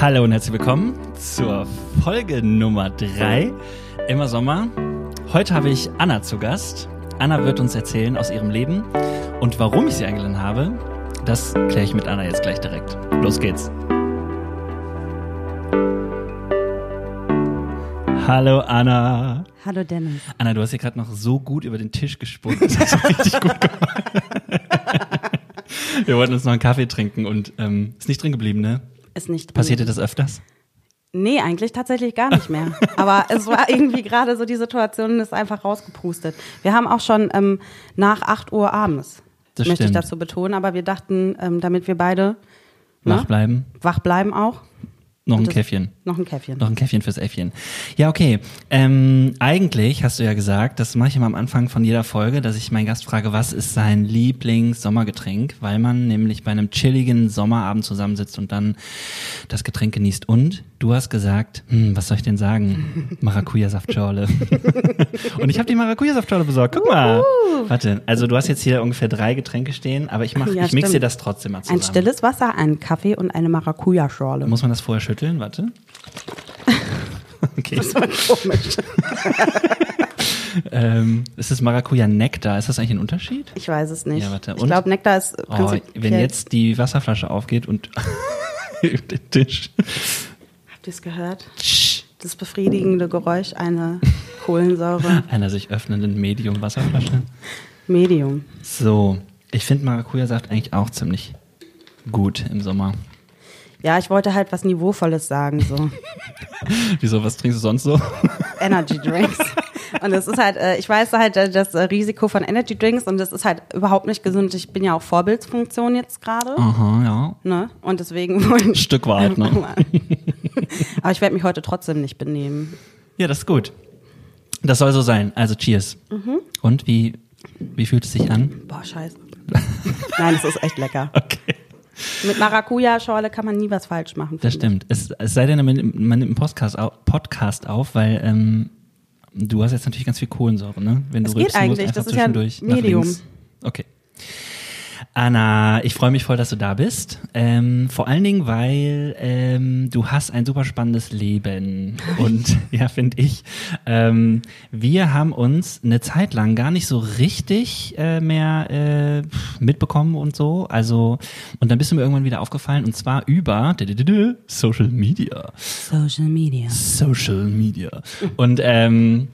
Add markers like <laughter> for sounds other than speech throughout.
Hallo und herzlich willkommen zur Folge Nummer 3 Immer Sommer. Heute habe ich Anna zu Gast. Anna wird uns erzählen aus ihrem Leben und warum ich sie eingeladen habe, das kläre ich mit Anna jetzt gleich direkt. Los geht's. Hallo Anna. Hallo Dennis. Anna, du hast hier gerade noch so gut über den Tisch gesprungen. Das hast richtig gut gemacht. <laughs> Wir wollten uns noch einen Kaffee trinken und ähm, ist nicht drin geblieben, ne? Ist nicht. Passierte das öfters? Nee, eigentlich tatsächlich gar nicht mehr. Aber es war irgendwie gerade so die Situation, ist einfach rausgepustet. Wir haben auch schon ähm, nach 8 Uhr abends, Das möchte ich stimmt. dazu betonen. Aber wir dachten, ähm, damit wir beide ne, Wach bleiben. wach bleiben auch, Noch ein Käffchen. noch ein Käffchen. Noch ein Käffchen fürs Äffchen. Ja, okay. Ähm, eigentlich hast du ja gesagt, das mache ich immer am Anfang von jeder Folge, dass ich meinen Gast frage, was ist sein Lieblings-Sommergetränk, weil man nämlich bei einem chilligen Sommerabend zusammensitzt und dann das Getränk genießt. Und du hast gesagt, hm, was soll ich denn sagen? <laughs> Maracuja-Saftschorle. <laughs> und ich habe die Maracuja-Saftschorle besorgt. Guck mal. Warte, also du hast jetzt hier ungefähr drei Getränke stehen, aber ich mach, Ja, ich mixe dir das trotzdem mal zusammen. Ein stilles Wasser, einen Kaffee und eine Maracuja-Schorle. Muss man das vorher schütteln? Warte. <laughs> Okay. Das war <laughs> komisch. Ähm, ist das Maracuja-Nektar? Ist das eigentlich ein Unterschied? Ich weiß es nicht. Ja, warte, ich und? glaube, Nektar ist Oh, wenn jetzt die Wasserflasche aufgeht und <laughs> über den Tisch. Habt ihr es gehört? Das befriedigende Geräusch einer Kohlensäure Einer sich öffnenden Medium-Wasserflasche. Medium. So, ich finde Maracuja-Saft eigentlich auch ziemlich gut im Sommer. Ja, ich wollte halt was Niveauvolles sagen, so <laughs> Wieso, was trinkst du sonst so? <laughs> Energy Drinks. Und es ist halt, äh, ich weiß halt äh, das äh, Risiko von Energy Drinks und das ist halt überhaupt nicht gesund. Ich bin ja auch Vorbildsfunktion jetzt gerade, Aha, ja. ne? Und deswegen <laughs> wollen Stück weit, ne? Aber ich werde mich heute trotzdem nicht benehmen. Ja, das ist gut. Das soll so sein. Also, cheers. Mhm. Und wie, wie fühlt es sich an? Boah, scheiße. Nein, es ist echt lecker. Okay. Mit Maracuja-Schorle kann man nie was falsch machen. Das stimmt. Es, es sei denn, man, nimmt- man nimmt einen Podcast, au- Podcast auf, weil ähm, du hast jetzt natürlich ganz viel Kohlensäure, ne? Wenn du Es geht musst, eigentlich. einfach Das ist ja nach Medium. Okay. Anna, ich freue mich voll, dass du da bist. Ähm, vor allen Dingen, weil ähm, du hast ein super spannendes Leben. Und <laughs> ja, finde ich. Ähm, wir haben uns eine Zeit lang gar nicht so richtig äh, mehr äh, mitbekommen und so. Also, und dann bist du mir irgendwann wieder aufgefallen und zwar über Social Media. Social Media. Social Media. Und ähm,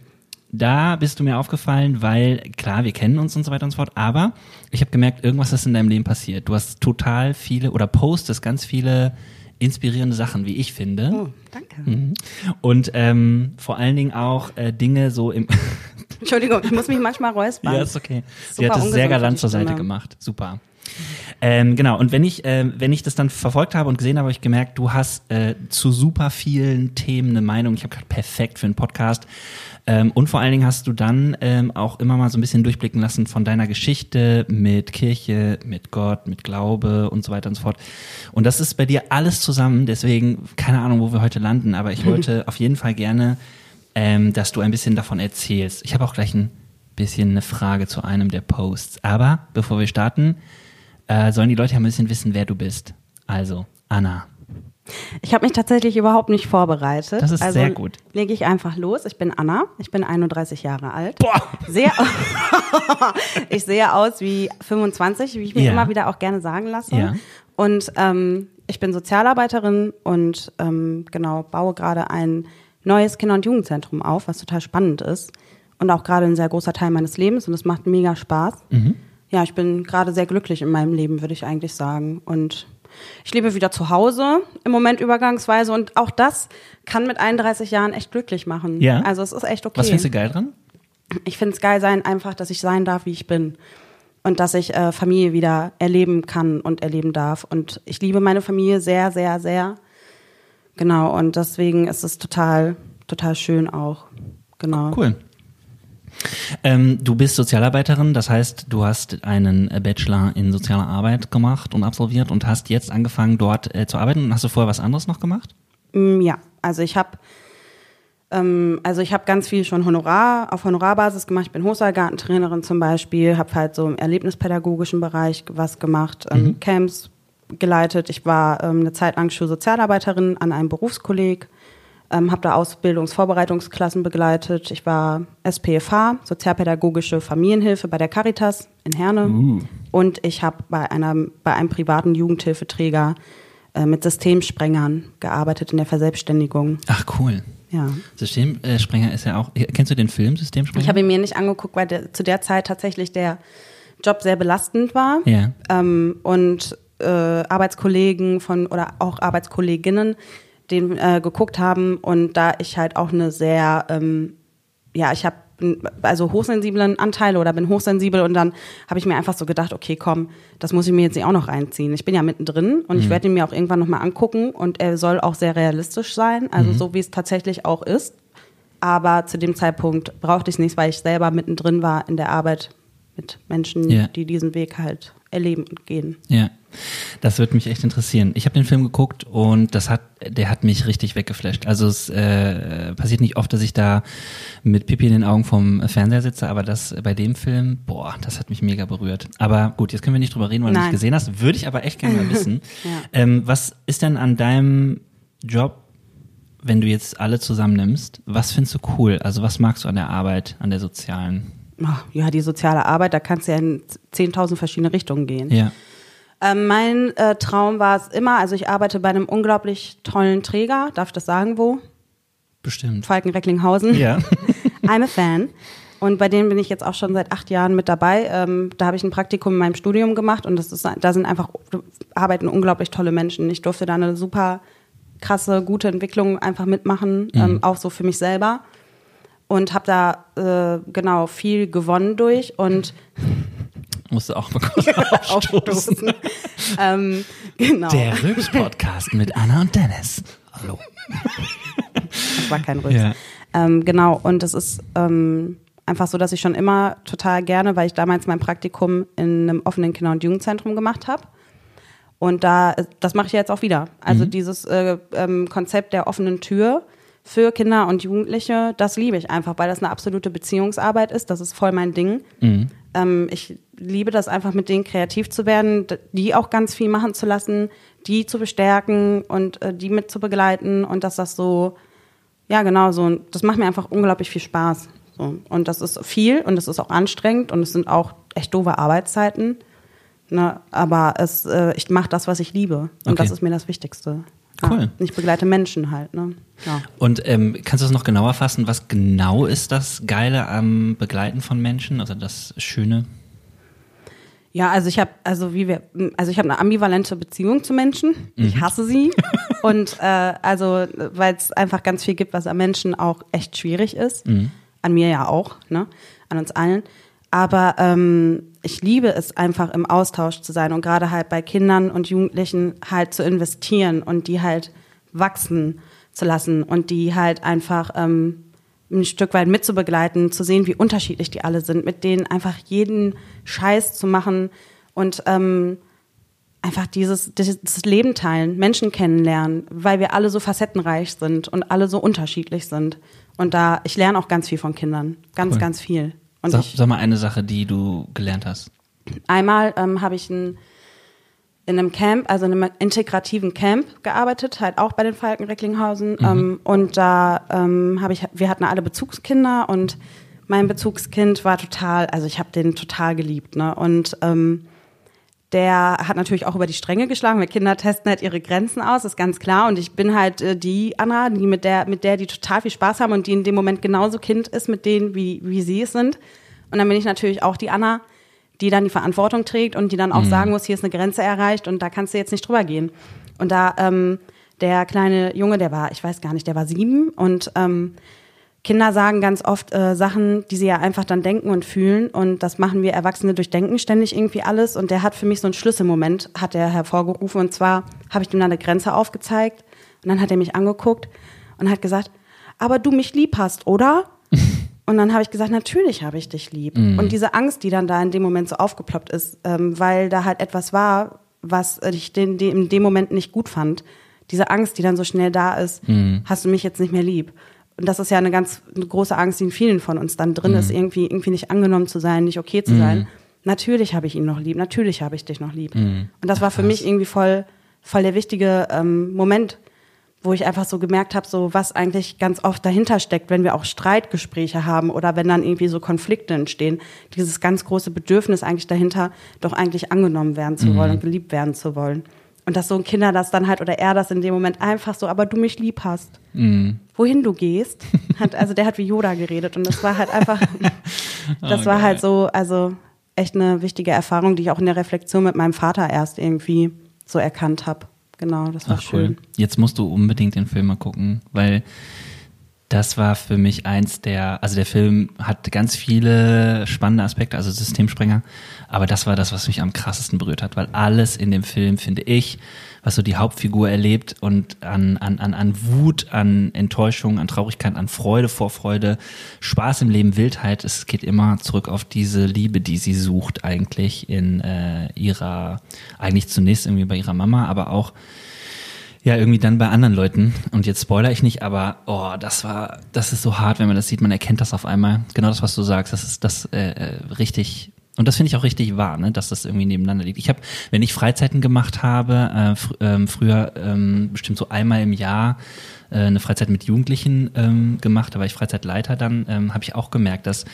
da bist du mir aufgefallen, weil klar, wir kennen uns und so weiter und so fort, aber ich habe gemerkt, irgendwas ist in deinem Leben passiert. Du hast total viele oder postest ganz viele inspirierende Sachen, wie ich finde. Oh, danke. Mhm. Und ähm, vor allen Dingen auch äh, Dinge so im <laughs> Entschuldigung, ich muss mich manchmal räuspern. Ja, ist okay. Sie Super hat es sehr galant zur Seite gemacht. Super. Ähm, genau, und wenn ich, ähm, wenn ich das dann verfolgt habe und gesehen habe, habe ich gemerkt, du hast äh, zu super vielen Themen eine Meinung. Ich habe gedacht, perfekt für einen Podcast. Ähm, und vor allen Dingen hast du dann ähm, auch immer mal so ein bisschen durchblicken lassen von deiner Geschichte mit Kirche, mit Gott, mit Glaube und so weiter und so fort. Und das ist bei dir alles zusammen, deswegen keine Ahnung, wo wir heute landen, aber ich <laughs> wollte auf jeden Fall gerne, ähm, dass du ein bisschen davon erzählst. Ich habe auch gleich ein bisschen eine Frage zu einem der Posts. Aber bevor wir starten, äh, sollen die Leute ja ein bisschen wissen, wer du bist. Also, Anna. Ich habe mich tatsächlich überhaupt nicht vorbereitet. Das ist also sehr gut. Lege ich einfach los. Ich bin Anna. Ich bin 31 Jahre alt. Boah! Sehr, <laughs> ich sehe aus wie 25, wie ich mir Ja. immer wieder auch gerne sagen lasse. Ja. Und ähm, ich bin Sozialarbeiterin und ähm, genau baue gerade ein neues Kinder- und Jugendzentrum auf, was total spannend ist und auch gerade ein sehr großer Teil meines Lebens und es macht mega Spaß. Mhm. Ja, ich bin gerade sehr glücklich in meinem Leben, würde ich eigentlich sagen. Und ich lebe wieder zu Hause im Moment übergangsweise und auch das kann mit 31 Jahren echt glücklich machen. Ja? Also es ist echt okay Was findest du geil dran? ich finde es geil sein, einfach, dass ich sein darf, wie ich bin. Und dass ich äh, Familie wieder erleben kann und erleben darf. Und ich liebe meine Familie sehr, sehr, sehr. Genau, und deswegen ist es total, total schön auch. Genau. Cool. Ähm, du bist Sozialarbeiterin, das heißt, du hast einen Bachelor in sozialer Arbeit gemacht und absolviert und hast jetzt angefangen, dort äh, zu arbeiten. Und hast du vorher was anderes noch gemacht? Mm, Ja, also ich habe ähm, also ich habe ganz viel schon Honorar auf Honorarbasis gemacht. Ich bin Hofsaal-Gartentrainerin zum Beispiel, habe halt so im erlebnispädagogischen Bereich was gemacht, ähm, Camps geleitet. Ich war ähm, eine Zeit lang Schulsozialarbeiterin an einem Berufskolleg, ähm, habe da Ausbildungsvorbereitungsklassen begleitet. Ich war SPFH, sozialpädagogische Familienhilfe bei der Caritas in Herne. Uh. Und ich habe bei, einer, bei einem privaten Jugendhilfeträger äh, mit Systemsprengern gearbeitet in der Verselbstständigung. Ach, cool. Ja. Systemsprenger ist ja auch. Kennst du den Film Systemsprenger? Ich habe ihn mir nicht angeguckt, weil der, zu der Zeit tatsächlich der Job sehr belastend war. Ja. Ähm, und äh, Arbeitskollegen von oder auch Arbeitskolleginnen den äh, geguckt haben und da ich halt auch eine sehr ähm, ja ich habe also hochsensiblen Anteile oder bin hochsensibel und dann habe ich mir einfach so gedacht, okay, komm, das muss ich mir jetzt nicht auch noch reinziehen. Ich bin ja mittendrin und ich werde ihn mir auch irgendwann nochmal angucken und er soll auch sehr realistisch sein, also so wie es tatsächlich auch ist. Aber zu dem Zeitpunkt brauchte ich es nicht, weil ich selber mittendrin war in der Arbeit mit Menschen, Ja. die diesen Weg halt erleben und gehen. Ja, das würde mich echt interessieren. Ich habe den Film geguckt und das hat, der hat mich richtig weggeflasht. Also es äh, passiert nicht oft, dass ich da mit Pipi in den Augen vom Fernseher sitze, aber das bei dem Film, boah, das hat mich mega berührt. Aber gut, jetzt können wir nicht drüber reden, weil du Nein. nicht gesehen hast. Würde ich aber echt gerne mal wissen. <laughs> Ja. ähm, was ist denn an deinem Job, wenn du jetzt alle zusammennimmst, was findest du cool? Also was magst du an der Arbeit, an der sozialen? Ja, die soziale Arbeit, da kannst du ja in 10.000 verschiedene Richtungen gehen. Ja. Ähm, mein äh, Traum war es immer, also ich arbeite bei einem unglaublich tollen Träger, darf ich das sagen, wo? Bestimmt. Falken-Recklinghausen. Ja. <laughs> I'm a fan. Und bei denen bin ich jetzt auch schon seit acht Jahren mit dabei. Ähm, da habe ich ein Praktikum in meinem Studium gemacht und das ist, da sind einfach, arbeiten unglaublich tolle Menschen. Ich durfte da eine super krasse, gute Entwicklung einfach mitmachen, ähm, auch so für mich selber. Und habe da äh, genau viel gewonnen durch und <laughs> Musst du auch mal kurz <laughs> aufstoßen. aufstoßen. ähm, genau. Der Rülps-Podcast mit Anna und Dennis. Hallo. Das war kein Rülps. Ja. Ähm, genau, und es ist ähm, einfach so, dass ich schon immer total gerne, weil ich damals mein Praktikum in einem offenen Kinder- und Jugendzentrum gemacht habe. Und da, das mache ich jetzt auch wieder. Also dieses äh, ähm, Konzept der offenen Tür für Kinder und Jugendliche, das liebe ich einfach, weil das eine absolute Beziehungsarbeit ist. Das ist voll mein Ding. Ähm, ich liebe das einfach, mit denen kreativ zu werden, die auch ganz viel machen zu lassen, die zu bestärken und äh, die mit zu begleiten und dass das so, ja genau so, das macht mir einfach unglaublich viel Spaß. So. Und das ist viel und es ist auch anstrengend und es sind auch echt doofe Arbeitszeiten. Ne? Aber es, äh, ich mache das, was ich liebe. Und Okay. das ist mir das Wichtigste. Cool. Ja. Ich begleite Menschen halt. Ne? Ja. Und ähm, kannst du das noch genauer fassen? Was genau ist das Geile am Begleiten von Menschen? Also das Schöne? Ja, also ich habe, also wie wir, also ich habe eine ambivalente Beziehung zu Menschen. Ich hasse sie <laughs> und äh, also weil es einfach ganz viel gibt, was am Menschen auch echt schwierig ist, an mir ja auch, ne, an uns allen. Aber ähm, ich liebe es einfach im Austausch zu sein und gerade halt bei Kindern und Jugendlichen halt zu investieren und die halt wachsen zu lassen und die halt einfach ähm, ein Stück weit mitzubegleiten, zu sehen, wie unterschiedlich die alle sind, mit denen einfach jeden Scheiß zu machen und ähm, einfach dieses, dieses Leben teilen, Menschen kennenlernen, weil wir alle so facettenreich sind und alle so unterschiedlich sind. Und da, ich lerne auch ganz viel von Kindern. Ganz, Cool. ganz viel. Und Sag, ich, sag mal eine Sache, die du gelernt hast. Einmal ähm, habe ich ein, in einem Camp, also in einem integrativen Camp gearbeitet, halt auch bei den Falken Recklinghausen. Ähm, und da ähm, habe ich, wir hatten alle Bezugskinder und mein Bezugskind war total, also ich habe den total geliebt. Ne? Und ähm, der hat natürlich auch über die Stränge geschlagen, weil Kinder testen halt ihre Grenzen aus, ist ganz klar. Und ich bin halt äh, die Anna, die mit der, mit der die total viel Spaß haben und die in dem Moment genauso Kind ist mit denen, wie, wie sie es sind. Und dann bin ich natürlich auch die Anna, die dann die Verantwortung trägt und die dann auch sagen muss, hier ist eine Grenze erreicht und da kannst du jetzt nicht drüber gehen. Und da ähm, der kleine Junge, der war, ich weiß gar nicht, der war sieben und ähm, Kinder sagen ganz oft äh, Sachen, die sie ja einfach dann denken und fühlen. Und das machen wir Erwachsene durchdenken ständig irgendwie alles. Und der hat für mich so einen Schlüsselmoment, hat er hervorgerufen. Und zwar habe ich ihm dann eine Grenze aufgezeigt. Und dann hat er mich angeguckt und hat gesagt, aber du mich lieb hast, oder? <laughs> Und dann habe ich gesagt, natürlich habe ich dich lieb. Und diese Angst, die dann da in dem Moment so aufgeploppt ist, ähm, weil da halt etwas war, was ich den, den, in dem Moment nicht gut fand. Diese Angst, die dann so schnell da ist, hast du mich jetzt nicht mehr lieb. Und das ist ja eine ganz eine große Angst, die in vielen von uns dann drin ist, irgendwie, irgendwie nicht angenommen zu sein, nicht okay zu sein. Und natürlich habe ich ihn noch lieb, natürlich habe ich dich noch lieb. Und das war für mich irgendwie voll, voll der wichtige ähm, Moment, wo ich einfach so gemerkt habe, so was eigentlich ganz oft dahinter steckt, wenn wir auch Streitgespräche haben oder wenn dann irgendwie so Konflikte entstehen, dieses ganz große Bedürfnis eigentlich dahinter, doch eigentlich angenommen werden zu wollen und geliebt werden zu wollen. Und dass so ein Kinder das dann halt oder er das in dem Moment einfach so, aber du mich lieb hast. Wohin du gehst, hat, also der hat wie Yoda geredet und das war halt einfach, <laughs> das Oh, war geil. halt so, also echt eine wichtige Erfahrung, die ich auch in der Reflexion mit meinem Vater erst irgendwie so erkannt habe. Genau, das war Ach, cool. schön. Jetzt musst du unbedingt den Film mal gucken, weil das war für mich eins der, also der Film hat ganz viele spannende Aspekte, also Systemsprenger, aber das war das, was mich am krassesten berührt hat, weil alles in dem Film, finde ich, was so die Hauptfigur erlebt und an, an, an, an Wut, an Enttäuschung, an Traurigkeit, an Freude, Vorfreude, Spaß im Leben, Wildheit, es geht immer zurück auf diese Liebe, die sie sucht eigentlich in äh, ihrer, eigentlich zunächst irgendwie bei ihrer Mama, aber auch ja, irgendwie dann bei anderen Leuten. Und jetzt spoiler ich nicht, aber oh, das war, das ist so hart, wenn man das sieht. Man erkennt das auf einmal. Genau das, was du sagst. Das ist das äh, äh, richtig. Und das finde ich auch richtig wahr, ne, dass das irgendwie nebeneinander liegt. Ich habe, wenn ich Freizeiten gemacht habe, äh, fr ähm, früher ähm, bestimmt so einmal im Jahr äh, eine Freizeit mit Jugendlichen ähm, gemacht, da war ich Freizeitleiter dann, ähm, habe ich auch gemerkt, dass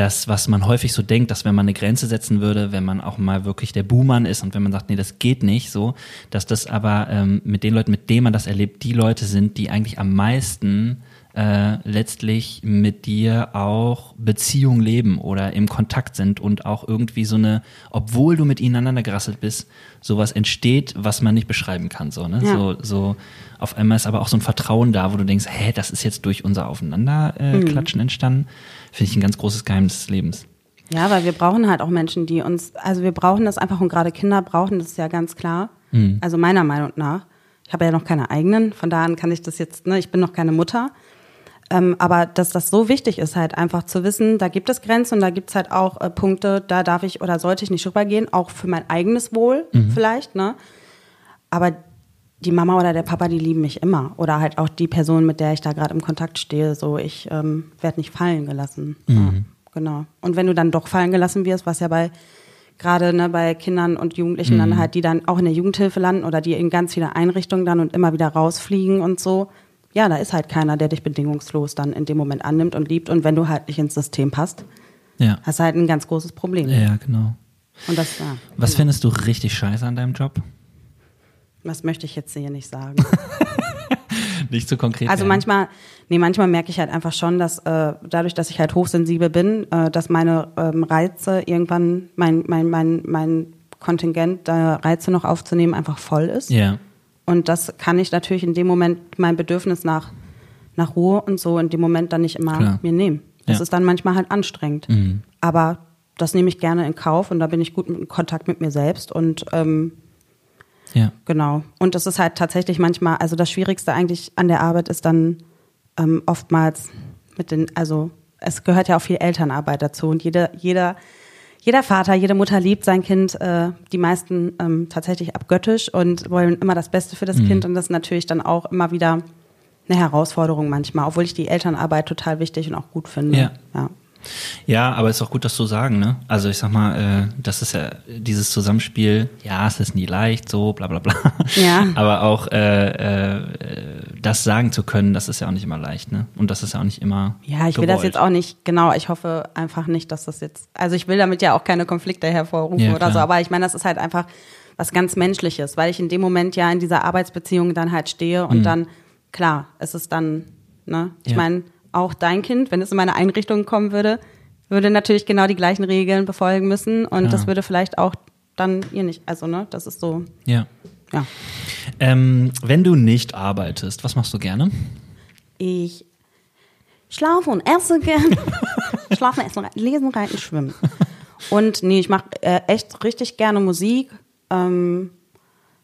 das, was man häufig so denkt, dass wenn man eine Grenze setzen würde, wenn man auch mal wirklich der Buhmann ist und wenn man sagt, nee, das geht nicht so, dass das aber ähm, mit den Leuten, mit denen man das erlebt, die Leute sind, die eigentlich am meisten äh, letztlich mit dir auch Beziehung leben oder im Kontakt sind und auch irgendwie so eine, obwohl du mit ihnen aneinander gerasselt bist, sowas entsteht, was man nicht beschreiben kann. So, ne? Ja. so, so auf einmal ist aber auch so ein Vertrauen da, wo du denkst, hä, das ist jetzt durch unser Aufeinanderklatschen äh, Klatschen entstanden. Finde ich ein ganz großes Geheimnis des Lebens. Ja, weil wir brauchen halt auch Menschen, die uns, also wir brauchen das einfach und gerade Kinder brauchen das ja ganz klar. Also meiner Meinung nach. Ich habe ja noch keine eigenen, von daher kann ich das jetzt, ne, ich bin noch keine Mutter. Ähm, aber dass das so wichtig ist, halt einfach zu wissen, da gibt es Grenzen und da gibt's halt auch äh, Punkte, da darf ich oder sollte ich nicht rübergehen, auch für mein eigenes Wohl vielleicht, ne? Aber die Mama oder der Papa, die lieben mich immer. Oder halt auch die Person, mit der ich da gerade im Kontakt stehe. So, ich ähm, werde nicht fallen gelassen. Ja, genau. Und wenn du dann doch fallen gelassen wirst, was ja bei gerade ne, bei Kindern und Jugendlichen dann halt, die dann auch in der Jugendhilfe landen oder die in ganz viele Einrichtungen dann und immer wieder rausfliegen und so. Ja, da ist halt keiner, der dich bedingungslos dann in dem Moment annimmt und liebt. Und wenn du halt nicht ins System passt, Ja. hast du halt ein ganz großes Problem. Ja, genau. Und das, ja, Was genau. findest du richtig scheiße an deinem Job? Was möchte ich jetzt hier nicht sagen? <laughs> Nicht zu konkret. Also werden. manchmal, nee, manchmal merke ich halt einfach schon, dass äh, dadurch, dass ich halt hochsensibel bin, äh, dass meine ähm, Reize irgendwann, mein, mein, mein, mein Kontingent, da Reize noch aufzunehmen, einfach voll ist. Ja. Und das kann ich natürlich in dem Moment mein Bedürfnis nach, nach Ruhe und so in dem Moment dann nicht immer Klar. mir nehmen. Das Ja. ist dann manchmal halt anstrengend. Mhm. Aber das nehme ich gerne in Kauf und da bin ich gut in Kontakt mit mir selbst und ähm, Ja. Genau. Und es ist halt tatsächlich manchmal, also das Schwierigste eigentlich an der Arbeit ist dann ähm, oftmals mit den, also es gehört ja auch viel Elternarbeit dazu und jeder, jeder, jeder Vater, jede Mutter liebt sein Kind, äh, die meisten ähm, tatsächlich abgöttisch und wollen immer das Beste für das Kind und das ist natürlich dann auch immer wieder eine Herausforderung manchmal, obwohl ich die Elternarbeit total wichtig und auch gut finde. Ja. ja. Ja, aber ist auch gut, das zu sagen, ne? Also ich sag mal, äh, das ist ja dieses Zusammenspiel, ja, es ist nie leicht, so, bla bla bla. Ja. <laughs> Aber auch äh, äh, das sagen zu können, das ist ja auch nicht immer leicht, ne? Und das ist ja auch nicht immer. Ja, ich will das gewollt. jetzt auch nicht, genau, ich hoffe einfach nicht, dass das jetzt, also ich will damit ja auch keine Konflikte hervorrufen Ja, oder so, aber ich meine, das ist halt einfach was ganz Menschliches, weil ich in dem Moment ja in dieser Arbeitsbeziehung dann halt stehe und dann, klar, es ist dann, ne, ich Mhm. Ja. meine, auch dein Kind, wenn es in meine Einrichtung kommen würde, würde natürlich genau die gleichen Regeln befolgen müssen und Klar. das würde vielleicht auch dann ihr nicht, also ne, das ist so, Ja. Ja. Ähm, wenn du nicht arbeitest, was machst du gerne? Ich schlafe und esse gern. <laughs> Schlafen, essen, lesen, reiten, schwimmen. Und nee, ich mache äh, echt richtig gerne Musik. Ähm,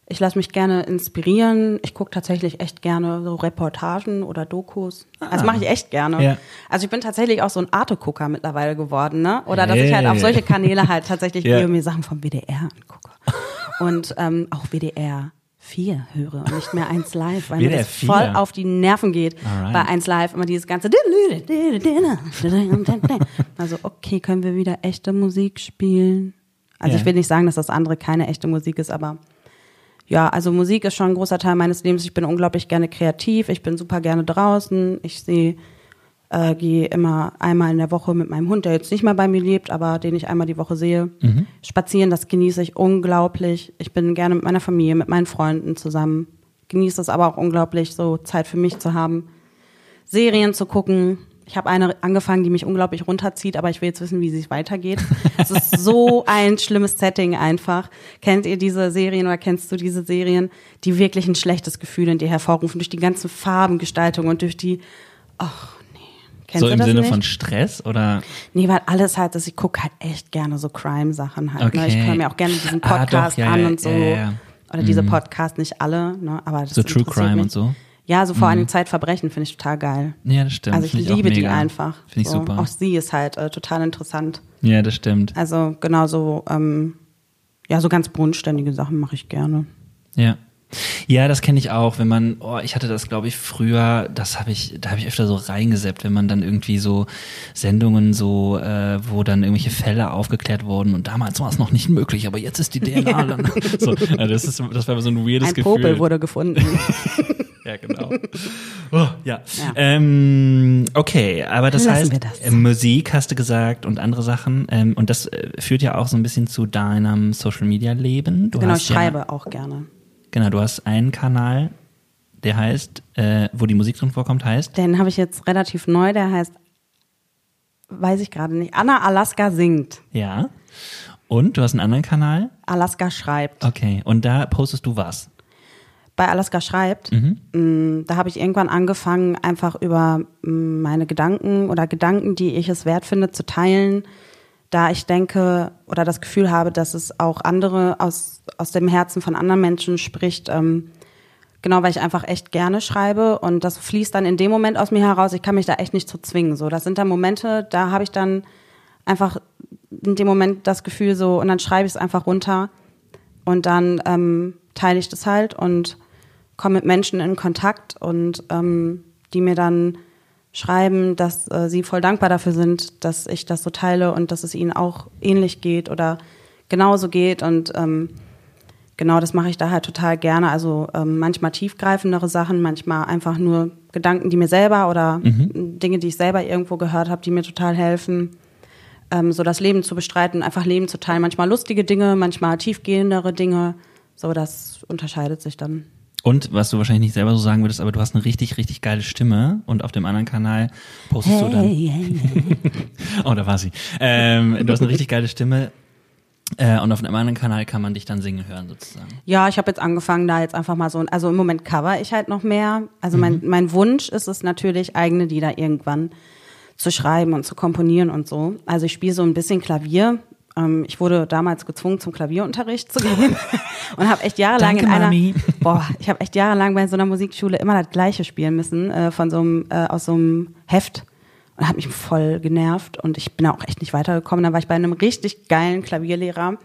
ich lasse mich gerne inspirieren. Ich gucke tatsächlich echt gerne so Reportagen oder Dokus. Also mache ich echt gerne. Ja. Also ich bin tatsächlich auch so ein Arte-Gucker mittlerweile geworden, ne? Oder dass ich halt auf Hey. solche Kanäle halt tatsächlich <laughs> Ja. mir Sachen vom WDR angucke. Und ähm, auch WDR 4 höre und nicht mehr 1 Live, weil mir das 4. voll auf die Nerven geht. Alright. Bei 1 Live immer dieses ganze. Also, okay, können wir wieder echte Musik spielen? Also, Ja. ich will nicht sagen, dass das andere keine echte Musik ist, aber ja, also Musik ist schon ein großer Teil meines Lebens. Ich bin unglaublich gerne kreativ. Ich bin super gerne draußen. Ich sehe, äh, gehe immer einmal in der Woche mit meinem Hund, der jetzt nicht mehr bei mir lebt, aber den ich einmal die Woche sehe. Spazieren, das genieße ich unglaublich. Ich bin gerne mit meiner Familie, mit meinen Freunden zusammen. Genieße es aber auch unglaublich, so Zeit für mich zu haben. Serien zu gucken. Ich habe eine angefangen, die mich unglaublich runterzieht, aber ich will jetzt wissen, wie es weitergeht. <laughs> es ist so ein schlimmes Setting einfach. Kennt ihr diese Serien oder kennst du diese Serien, die wirklich ein schlechtes Gefühl in dir hervorrufen, durch die ganzen Farbengestaltung und durch die, ach. Kennst so im Sinne nicht? von Stress oder? Nee, weil alles halt, dass ich gucke halt echt gerne so Crime-Sachen halt. Ne? Ich Okay. höre mir auch gerne diesen Ah, Podcast doch, ja, an ja, und so. ja. Oder diese Podcasts, nicht alle, ne? aber das So True Crime mich. und so? Ja, so vor allem Zeitverbrechen finde ich total geil. Ja, das stimmt. Also ich auch liebe die einfach. Finde ich so. super. Auch sie ist halt äh, total interessant. Ja, das stimmt. Also genauso, ähm, ja, so ganz bodenständige Sachen mache ich gerne. Ja. Ja, das kenne ich auch, wenn man, oh, ich hatte das, glaube ich, früher, das habe ich, da habe ich öfter so reingeseppt, wenn man dann irgendwie so Sendungen so, äh, wo dann irgendwelche Fälle aufgeklärt wurden und damals war es noch nicht möglich, aber jetzt ist die <laughs> DNA dann. <laughs> So, also das ist, das war so ein weirdes Ein Gefühl. Popel wurde gefunden. <laughs> Ja, genau. Oh, ja. Ähm, okay, aber das Lassen heißt, das. äh, Musik hast du gesagt und andere Sachen. Ähm, und das äh, führt ja auch so ein bisschen zu deinem Social Media Leben. Du genau, ich hast ja, schreibe auch gerne. Genau, du hast einen Kanal, der heißt, äh, wo die Musik drin vorkommt, heißt. Den habe ich jetzt relativ neu, der heißt, weiß ich gerade nicht, Anna Alaska singt. Ja. Und du hast einen anderen Kanal. Alaska schreibt. Okay. Und da postest du was. bei Alaska schreibt, Mhm. mh, da habe ich irgendwann angefangen, einfach über mh, meine Gedanken oder Gedanken, die ich es wert finde, zu teilen, da ich denke oder das Gefühl habe, dass es auch andere aus, aus dem Herzen von anderen Menschen spricht. Ähm, genau, weil ich einfach echt gerne schreibe und das fließt dann in dem Moment aus mir heraus. Ich kann mich da echt nicht zu zwingen. So, das sind dann Momente, da habe ich dann einfach in dem Moment das Gefühl so und dann schreibe ich es einfach runter und dann ähm, teile ich das halt und komme mit Menschen in Kontakt und ähm, die mir dann schreiben, dass äh, sie voll dankbar dafür sind, dass ich das so teile und dass es ihnen auch ähnlich geht oder genauso geht und ähm, genau das mache ich da halt total gerne. Also ähm, manchmal tiefgreifendere Sachen, manchmal einfach nur Gedanken, die mir selber oder Dinge, die ich selber irgendwo gehört habe, die mir total helfen ähm, so das Leben zu bestreiten, einfach Leben zu teilen. Manchmal lustige Dinge, manchmal tiefgehendere Dinge. So, das unterscheidet sich dann. Und was du wahrscheinlich nicht selber so sagen würdest, aber du hast eine richtig, richtig geile Stimme und auf dem anderen Kanal postest du dann. <laughs> Oh, da war sie. Ähm, du hast eine richtig geile Stimme äh, und auf einem anderen Kanal kann man dich dann singen hören sozusagen. Ja, ich habe jetzt angefangen, da jetzt einfach mal so, also im Moment cover ich halt noch mehr. Also mein, mein Wunsch ist es natürlich, eigene Lieder irgendwann zu schreiben und zu komponieren und so. Also ich spiele so ein bisschen Klavier. Ähm, ich wurde damals gezwungen, zum Klavierunterricht zu <laughs> gehen und habe echt jahrelang Danke, in einer, Mami. <laughs> boah, ich habe echt jahrelang bei so einer Musikschule immer das Gleiche spielen müssen äh, von so einem äh, aus so einem Heft und hat mich voll genervt und ich bin da auch echt nicht weitergekommen. Dann war ich bei einem richtig geilen Klavierlehrer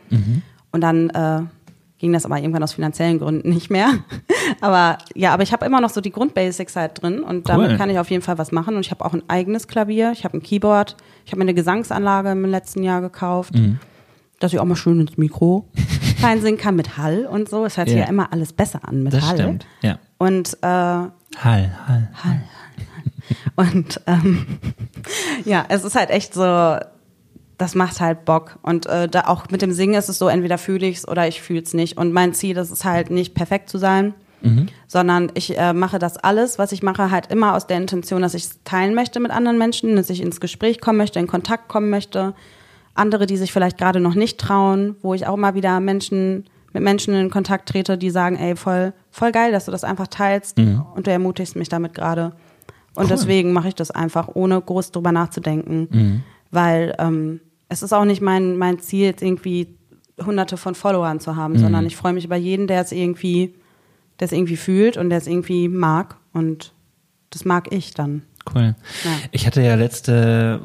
und dann äh, ging das aber irgendwann aus finanziellen Gründen nicht mehr. <laughs> aber ja, aber ich habe immer noch so die Grundbasics halt drin und damit Cool. kann ich auf jeden Fall was machen und ich habe auch ein eigenes Klavier, ich habe ein Keyboard, ich habe mir eine Gesangsanlage im letzten Jahr gekauft, dass ich auch mal schön ins Mikro <laughs> reinsingen kann mit Hall und so. Es hört sich Ja. immer alles besser an mit Das Hall. stimmt. Ja. Und äh, Hall, Hall. <laughs> und ähm, ja, es ist halt echt so, das macht halt Bock. Und äh, da auch mit dem Singen ist es so, entweder fühle ich es oder ich fühle es nicht. Und mein Ziel ist es halt nicht perfekt zu sein, sondern ich äh, mache das alles, was ich mache, halt immer aus der Intention, dass ich es teilen möchte mit anderen Menschen, dass ich ins Gespräch kommen möchte, in Kontakt kommen möchte. Andere, die sich vielleicht gerade noch nicht trauen, wo ich auch mal wieder Menschen mit Menschen in Kontakt trete, die sagen, ey, voll, voll geil, dass du das einfach teilst und du ermutigst mich damit gerade. Und deswegen mache ich das einfach, ohne groß drüber nachzudenken. Weil ähm, es ist auch nicht mein, mein Ziel, jetzt irgendwie hunderte von Followern zu haben, sondern ich freue mich über jeden, der es irgendwie, der es irgendwie fühlt und der es irgendwie mag. Und das mag ich dann. Cool. Ja. Ich hatte ja letzte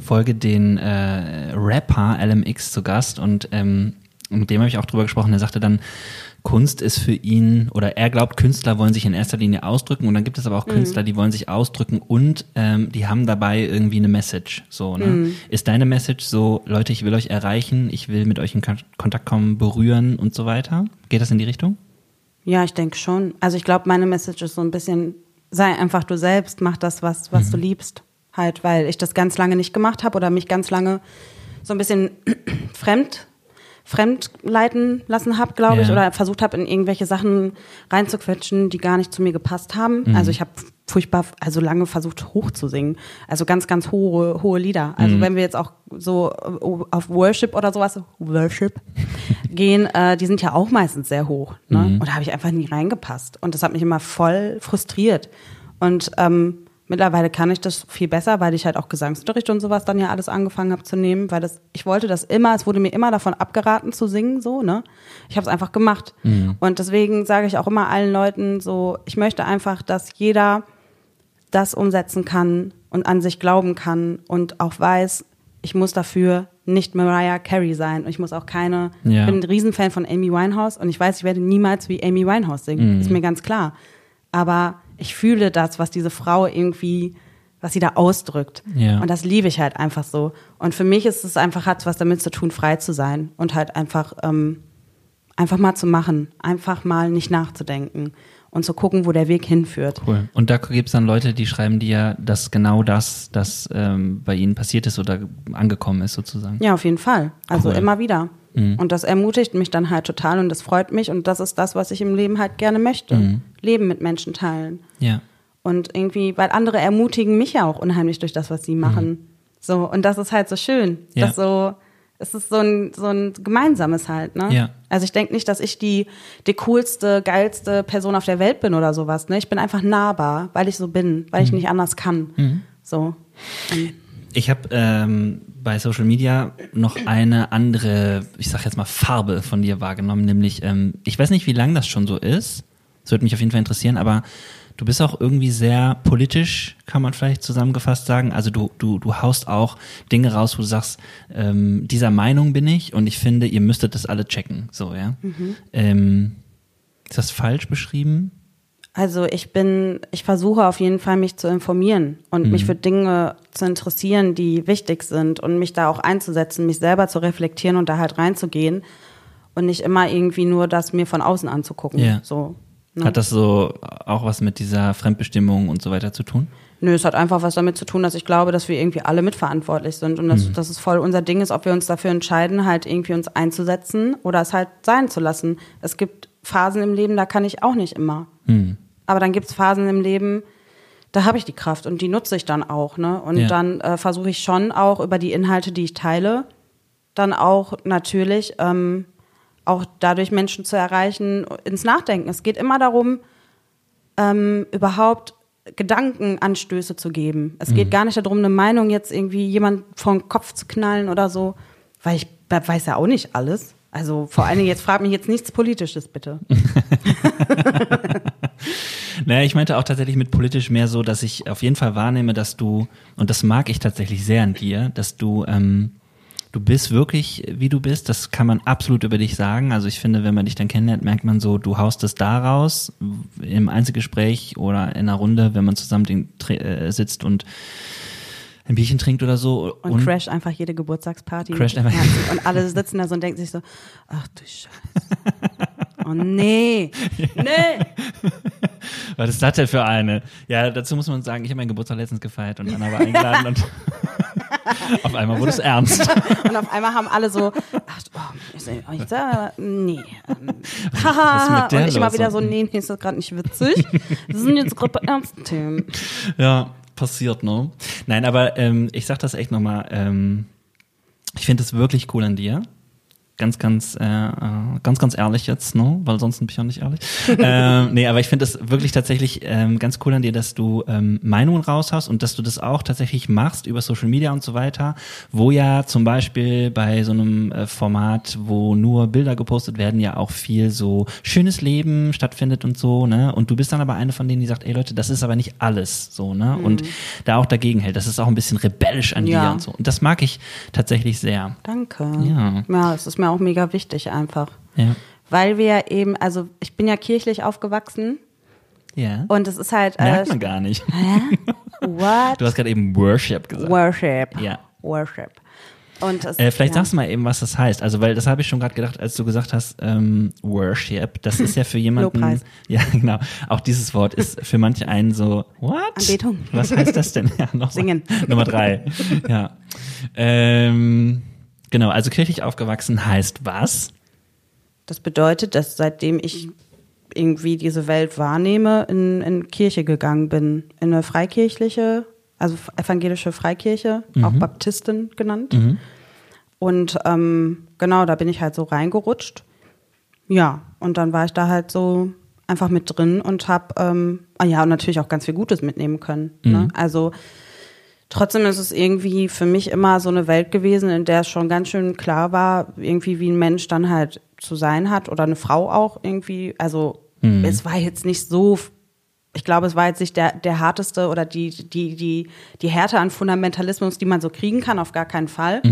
Folge den äh, Rapper LMX zu Gast und ähm, mit dem habe ich auch drüber gesprochen, der sagte dann, Kunst ist für ihn, oder er glaubt, Künstler wollen sich in erster Linie ausdrücken und dann gibt es aber auch mhm. Künstler, die wollen sich ausdrücken und ähm, die haben dabei irgendwie eine Message. So, ne? Mhm. Ist deine Message so, Leute, ich will euch erreichen, ich will mit euch in Kontakt kommen, berühren und so weiter? Geht das in die Richtung? Ja, ich denke schon. Also ich glaube, meine Message ist so ein bisschen, sei einfach du selbst, mach das, was, was mhm. du liebst. Halt, weil ich das ganz lange nicht gemacht habe oder mich ganz lange so ein bisschen <clears throat> fremd fremd leiten lassen habe, glaube ja. ich, oder versucht habe, in irgendwelche Sachen reinzuquetschen, die gar nicht zu mir gepasst haben. Mhm. Also ich habe furchtbar, also lange versucht hoch zu singen. Also ganz, ganz hohe, hohe Lieder. Also mhm. wenn wir jetzt auch so äh, auf Worship oder sowas, Worship gehen, äh, die sind ja auch meistens sehr hoch. Ne? Mhm. Und da habe ich einfach nie reingepasst. Und das hat mich immer voll frustriert. Und ähm, Mittlerweile kann ich das viel besser, weil ich halt auch Gesangsunterricht und sowas dann ja alles angefangen habe zu nehmen, weil das, ich wollte das immer, es wurde mir immer davon abgeraten zu singen, so, ne? Ich habe es einfach gemacht. Mhm. Und deswegen sage ich auch immer allen Leuten so, ich möchte einfach, dass jeder das umsetzen kann und an sich glauben kann und auch weiß, ich muss dafür nicht Mariah Carey sein und ich muss auch keine, ja. ich bin ein Riesenfan von Amy Winehouse und ich weiß, ich werde niemals wie Amy Winehouse singen, mhm. ist mir ganz klar. Aber ich fühle das, was diese Frau irgendwie, was sie da ausdrückt. Ja. Und das liebe ich halt einfach so. Und für mich ist es einfach, hat was damit zu tun, frei zu sein und halt einfach, ähm, einfach mal zu machen, einfach mal nicht nachzudenken und zu gucken, wo der Weg hinführt. Cool. Und da gibt es dann Leute, die schreiben dir, dass genau das, das ähm, bei ihnen passiert ist oder angekommen ist sozusagen. Ja, auf jeden Fall. Also cool. immer wieder. Mhm. Und das ermutigt mich dann halt total und das freut mich und das ist das, was ich im Leben halt gerne möchte. Mhm. Leben mit Menschen teilen. Ja. Und irgendwie, weil andere ermutigen mich ja auch unheimlich durch das, was sie machen. Mhm. So, und das ist halt so schön. Ja. Dass so, es ist so ein, so ein gemeinsames halt, ne? Ja. Also ich denke nicht, dass ich die, die coolste, geilste Person auf der Welt bin oder sowas, ne? Ich bin einfach nahbar, weil ich so bin, weil ich mhm. nicht anders kann. Mhm. So. Und ich habe ähm, bei Social Media noch eine andere, ich sag jetzt mal Farbe von dir wahrgenommen, nämlich ähm, ich weiß nicht, wie lang das schon so ist. Das würde mich auf jeden Fall interessieren, aber du bist auch irgendwie sehr politisch, kann man vielleicht zusammengefasst sagen. Also du du du haust auch Dinge raus, wo du sagst, ähm, dieser Meinung bin ich und ich finde, ihr müsstet das alle checken. So ja. Mhm. Ähm, ist das falsch beschrieben? Also ich bin, ich versuche auf jeden Fall mich zu informieren und mhm. mich für Dinge zu interessieren, die wichtig sind und mich da auch einzusetzen, mich selber zu reflektieren und da halt reinzugehen und nicht immer irgendwie nur das mir von außen anzugucken. Ja. So, ne? Hat das so auch was mit dieser Fremdbestimmung und so weiter zu tun? Nö, es hat einfach was damit zu tun, dass ich glaube, dass wir irgendwie alle mitverantwortlich sind und dass, mhm. dass es voll unser Ding ist, ob wir uns dafür entscheiden, halt irgendwie uns einzusetzen oder es halt sein zu lassen. Es gibt Phasen im Leben, da kann ich auch nicht immer. Mhm. Aber dann gibt es Phasen im Leben, da habe ich die Kraft und die nutze ich dann auch. Ne? Und ja. dann äh, versuche ich schon auch über die Inhalte, die ich teile, dann auch natürlich ähm, auch dadurch Menschen zu erreichen, ins Nachdenken. Es geht immer darum, ähm, überhaupt Gedankenanstöße zu geben. Es mhm. geht gar nicht darum, eine Meinung jetzt irgendwie jemand vom Kopf zu knallen oder so, weil ich weiß ja auch nicht alles. Also vor allen Dingen, jetzt frag mich jetzt nichts Politisches, bitte. <laughs> naja, ich meinte auch tatsächlich mit politisch mehr so, dass ich auf jeden Fall wahrnehme, dass du, und das mag ich tatsächlich sehr an dir, dass du, ähm, du bist wirklich, wie du bist. Das kann man absolut über dich sagen. Also ich finde, wenn man dich dann kennenlernt, merkt man so, du haust es da raus, im Einzelgespräch oder in einer Runde, wenn man zusammen äh, sitzt und ein Bierchen trinkt oder so. Und, und crasht einfach jede Geburtstagsparty. Crasht einfach. Und alle sitzen da so und denken sich so, ach du Scheiße. Oh nee, <laughs> nee. Was ist das denn für eine? Ja, dazu muss man sagen, ich habe meinen Geburtstag letztens gefeiert und Anna war eingeladen und <laughs> auf einmal wurde es ernst. <laughs> und auf einmal haben alle so, ach, oh, ich, ich, sag, nee. Ähm, haha. und ich immer wieder so, nee, nee, ist das gerade nicht witzig. Das sind jetzt gerade ernste Themen. Ja, passiert, ne? Nein, aber ähm, ich sag das echt nochmal, ähm, ich finde es wirklich cool an dir ganz, ganz, äh, äh, ganz, ganz ehrlich jetzt, ne? Weil sonst bin ich auch nicht ehrlich. <laughs> ähm, nee, aber ich finde das wirklich tatsächlich ähm, ganz cool an dir, dass du ähm, Meinungen raushaust und dass du das auch tatsächlich machst über Social Media und so weiter, wo ja zum Beispiel bei so einem äh, Format, wo nur Bilder gepostet werden, ja auch viel so schönes Leben stattfindet und so, ne? Und du bist dann aber eine von denen, die sagt, ey Leute, das ist aber nicht alles so, ne? Mhm. Und da auch dagegen hält. Das ist auch ein bisschen rebellisch an ja. dir und so. Und das mag ich tatsächlich sehr. Danke. Ja. Ja, es ist mir auch mega wichtig einfach. Ja. Weil wir eben, also ich bin ja kirchlich aufgewachsen Ja. und es ist halt. Merkt äh, man gar nicht. What? <laughs> Du hast gerade eben Worship gesagt. Worship. Ja. Worship. Und es, Äh, vielleicht ja. sagst du mal eben, was das heißt. Also, weil das habe ich schon gerade gedacht, als du gesagt hast, ähm, Worship. Das ist ja für <laughs> jemanden. Lobpreis. Ja, genau. Auch dieses Wort ist für manche einen so, what? Anbetung. Was heißt das denn? <laughs> Ja, noch Singen. Nummer drei. Ja. Ähm, genau, also kirchlich aufgewachsen heißt was? Das bedeutet, dass seitdem ich irgendwie diese Welt wahrnehme, in, in Kirche gegangen bin. In eine freikirchliche, also evangelische Freikirche, Mhm. auch Baptisten genannt. Und ähm, genau, da bin ich halt so reingerutscht. Ja, und dann war ich da halt so einfach mit drin und habe, ähm, ah ja, und natürlich auch ganz viel Gutes mitnehmen können. Ne? Also trotzdem ist es irgendwie für mich immer so eine Welt gewesen, in der es schon ganz schön klar war, irgendwie wie ein Mensch dann halt zu sein hat oder eine Frau auch irgendwie. Also es war jetzt nicht so, ich glaube, es war jetzt nicht der, der harteste oder die, die, die, die Härte an Fundamentalismus, die man so kriegen kann, auf gar keinen Fall.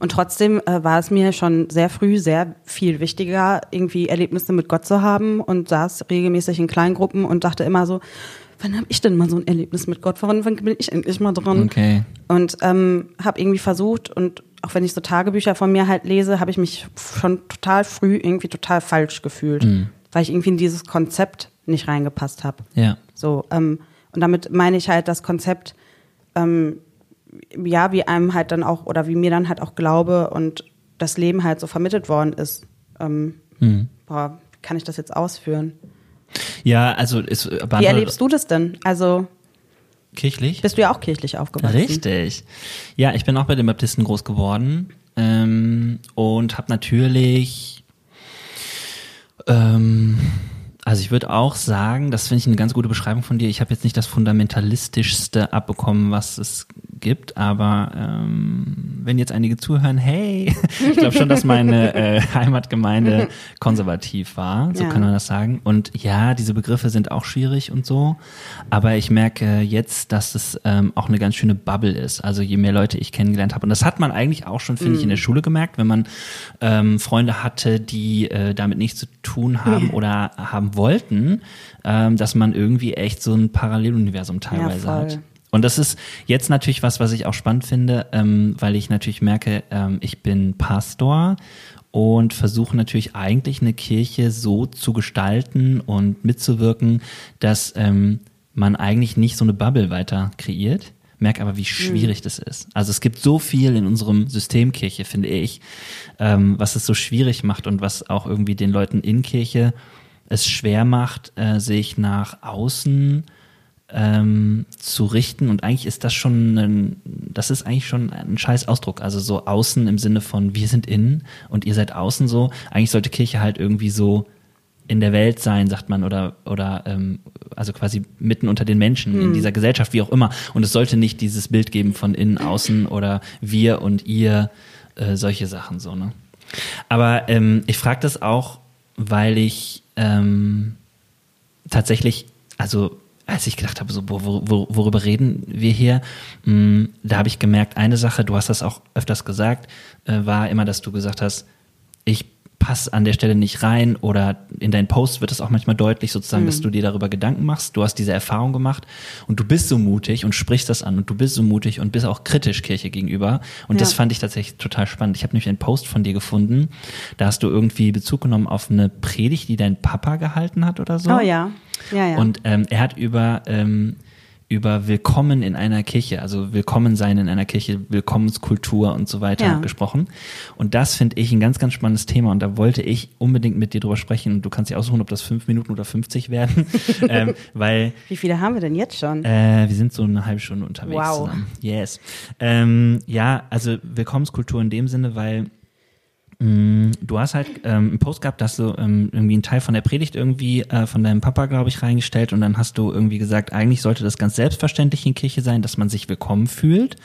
Und trotzdem äh, war es mir schon sehr früh sehr viel wichtiger, irgendwie Erlebnisse mit Gott zu haben und saß regelmäßig in Kleingruppen und dachte immer so, wann habe ich denn mal so ein Erlebnis mit Gott? Wann, wann bin ich endlich mal dran? Okay. Und ähm, habe irgendwie versucht und auch wenn ich so Tagebücher von mir halt lese, habe ich mich schon total früh irgendwie total falsch gefühlt, weil ich irgendwie in dieses Konzept nicht reingepasst habe. Ja. So, ähm, und damit meine ich halt das Konzept, ähm, ja, wie einem halt dann auch, oder wie mir dann halt auch Glaube und das Leben halt so vermittelt worden ist. Ähm, boah, wie kann ich das jetzt ausführen? Ja, also ist Wie erlebst du das denn? Also, kirchlich? bist du ja auch kirchlich aufgewachsen? Richtig. Ja, ich bin auch bei den Baptisten groß geworden ähm, und habe natürlich, ähm, also ich würde auch sagen, das finde ich eine ganz gute Beschreibung von dir. Ich habe jetzt nicht das fundamentalistischste abbekommen, was es gibt, aber ähm, wenn jetzt einige zuhören, hey, <laughs> ich glaube schon, dass meine äh, <laughs> Heimatgemeinde konservativ war, so Ja. kann man das sagen. Und ja, diese Begriffe sind auch schwierig und so, aber ich merke jetzt, dass es ähm, auch eine ganz schöne Bubble ist. Also je mehr Leute ich kennengelernt habe, und das hat man eigentlich auch schon, finde ich, in der Schule gemerkt, wenn man ähm, Freunde hatte, die äh, damit nichts zu tun haben oder haben wollten, ähm, dass man irgendwie echt so ein Paralleluniversum teilweise voll. hat. Und das ist jetzt natürlich was, was ich auch spannend finde, ähm, weil ich natürlich merke, ähm, ich bin Pastor und versuche natürlich eigentlich eine Kirche so zu gestalten und mitzuwirken, dass ähm, man eigentlich nicht so eine Bubble weiter kreiert. Merke aber, wie schwierig das ist. Also es gibt so viel in unserem System Kirche, finde ich, ähm, was es so schwierig macht und was auch irgendwie den Leuten in Kirche es schwer macht, äh, sich nach außen ähm, zu richten und eigentlich ist das schon ein, das ist eigentlich schon ein scheiß Ausdruck. Also so außen im Sinne von wir sind innen und ihr seid außen so. Eigentlich sollte Kirche halt irgendwie so in der Welt sein, sagt man, oder, oder ähm, also quasi mitten unter den Menschen in dieser Gesellschaft, wie auch immer. Und es sollte nicht dieses Bild geben von innen, außen oder wir und ihr, äh, solche Sachen so, ne? Aber ähm, ich frage das auch, weil ich ähm, tatsächlich, also als ich gedacht habe, so, wo, wo, wo- worüber reden wir hier, mh, da habe ich gemerkt, eine Sache, du hast das auch öfters gesagt, äh, war immer, dass du gesagt hast, ich passe an der Stelle nicht rein oder in deinen Posts wird es auch manchmal deutlich sozusagen, dass du dir darüber Gedanken machst. Du hast diese Erfahrung gemacht und du bist so mutig und sprichst das an und du bist so mutig und bist auch kritisch Kirche gegenüber. Und das Ja. fand ich tatsächlich total spannend. Ich habe nämlich einen Post von dir gefunden, da hast du irgendwie Bezug genommen auf eine Predigt, die dein Papa gehalten hat oder so. Oh ja. Ja, ja. Und ähm, er hat über, ähm, über Willkommen in einer Kirche, also Willkommen sein in einer Kirche, Willkommenskultur und so weiter Ja. gesprochen. Und das finde ich ein ganz, ganz spannendes Thema und da wollte ich unbedingt mit dir drüber sprechen und du kannst dir aussuchen, ob das fünf Minuten oder 50 werden, <laughs> ähm, weil Wie viele haben wir denn jetzt schon? äh, wir sind so eine halbe Stunde unterwegs Wow. zusammen. Yes. Ähm, ja, also Willkommenskultur in dem Sinne, weil du hast halt ähm, einen Post gehabt, dass du ähm, irgendwie einen Teil von der Predigt irgendwie äh, von deinem Papa, glaube ich, reingestellt und dann hast du irgendwie gesagt, eigentlich sollte das ganz selbstverständlich in Kirche sein, dass man sich willkommen fühlt.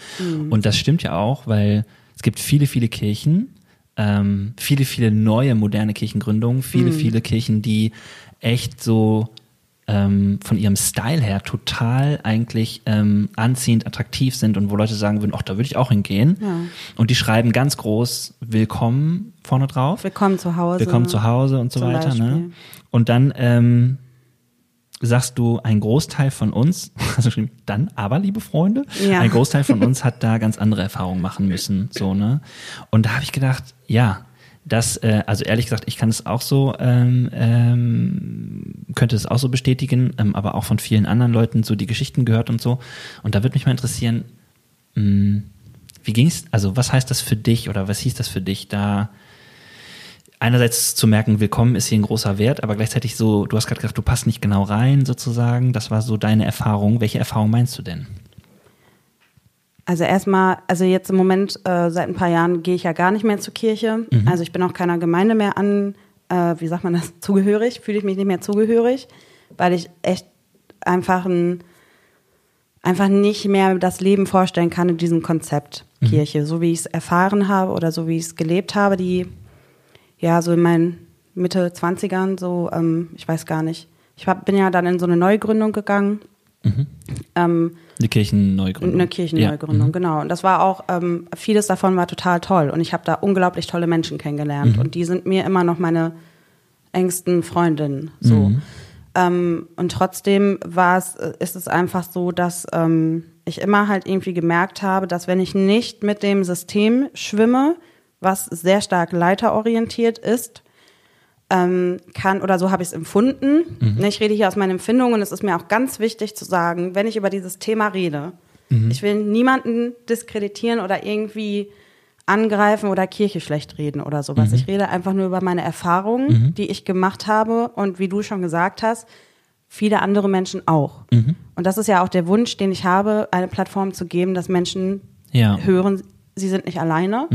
Und das stimmt ja auch, weil es gibt viele, viele Kirchen, ähm, viele, viele neue moderne Kirchengründungen, viele, viele Kirchen, die echt so ähm, von ihrem Style her total eigentlich ähm, anziehend, attraktiv sind und wo Leute sagen würden, ach, da würde ich auch hingehen. Ja. Und die schreiben ganz groß Willkommen vorne drauf. Willkommen zu Hause. Willkommen zu Hause und so weiter. Ne? Und dann ähm, sagst du, ein Großteil von uns, <laughs> also dann aber, liebe Freunde, Ja. ein Großteil von uns hat da ganz andere Erfahrungen machen müssen. So, ne? Und da habe ich gedacht, ja, das, äh, also ehrlich gesagt, ich kann es auch so, ähm, ähm, könnte es auch so bestätigen, ähm, aber auch von vielen anderen Leuten so die Geschichten gehört und so. Und da würde mich mal interessieren, mh, wie ging's, also was heißt das für dich oder was hieß das für dich, da einerseits zu merken, willkommen ist hier ein großer Wert, aber gleichzeitig so, du hast gerade gesagt, du passt nicht genau rein sozusagen. Das war so deine Erfahrung. Welche Erfahrung meinst du denn? Also erstmal, also jetzt im Moment, äh, seit ein paar Jahren gehe ich ja gar nicht mehr zur Kirche. Mhm. Also ich bin auch keiner Gemeinde mehr an, äh, wie sagt man das, <laughs> zugehörig, fühle ich mich nicht mehr zugehörig, weil ich echt einfach ein, einfach nicht mehr das Leben vorstellen kann in diesem Konzept Mhm. Kirche, so wie ich es erfahren habe oder so wie ich es gelebt habe, die ja so in meinen Mitte 20ern, so, ähm, ich weiß gar nicht. Ich hab, bin ja dann in so eine Neugründung gegangen. Ähm, Eine Kirchenneugründung. eine Kirchenneugründung, Ja. genau. Und das war auch, ähm, vieles davon war total toll. Und ich habe da unglaublich tolle Menschen kennengelernt. Und die sind mir immer noch meine engsten Freundinnen. So. Ähm, und trotzdem war es, äh, ist es einfach so, dass ähm, ich immer halt irgendwie gemerkt habe, dass wenn ich nicht mit dem System schwimme, was sehr stark leiterorientiert ist, ähm, kann, oder so habe ich es empfunden. Ne, Ich rede hier aus meinen Empfindungen und es ist mir auch ganz wichtig zu sagen, wenn ich über dieses Thema rede, ich will niemanden diskreditieren oder irgendwie angreifen oder Kirche schlecht reden oder sowas. Ich rede einfach nur über meine Erfahrungen, die ich gemacht habe und wie du schon gesagt hast, viele andere Menschen auch. Und das ist ja auch der Wunsch, den ich habe, eine Plattform zu geben, dass Menschen Ja. hören, sie sind nicht alleine.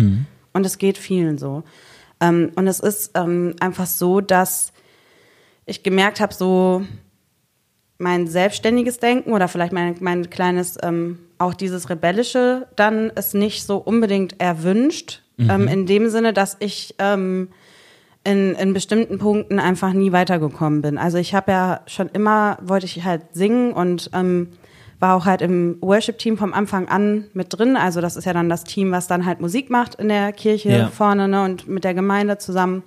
Und es geht vielen so. Ähm, und es ist ähm, einfach so, dass ich gemerkt habe, so mein selbstständiges Denken oder vielleicht mein, mein kleines, ähm, auch dieses Rebellische, dann ist nicht so unbedingt erwünscht. Ähm, in dem Sinne, dass ich ähm, in, in bestimmten Punkten einfach nie weitergekommen bin. Also ich habe ja schon immer, wollte ich halt singen und ähm, war auch halt im Worship-Team vom Anfang an mit drin. Also das ist ja dann das Team, was dann halt Musik macht in der Kirche Ja. vorne ne, und mit der Gemeinde zusammen.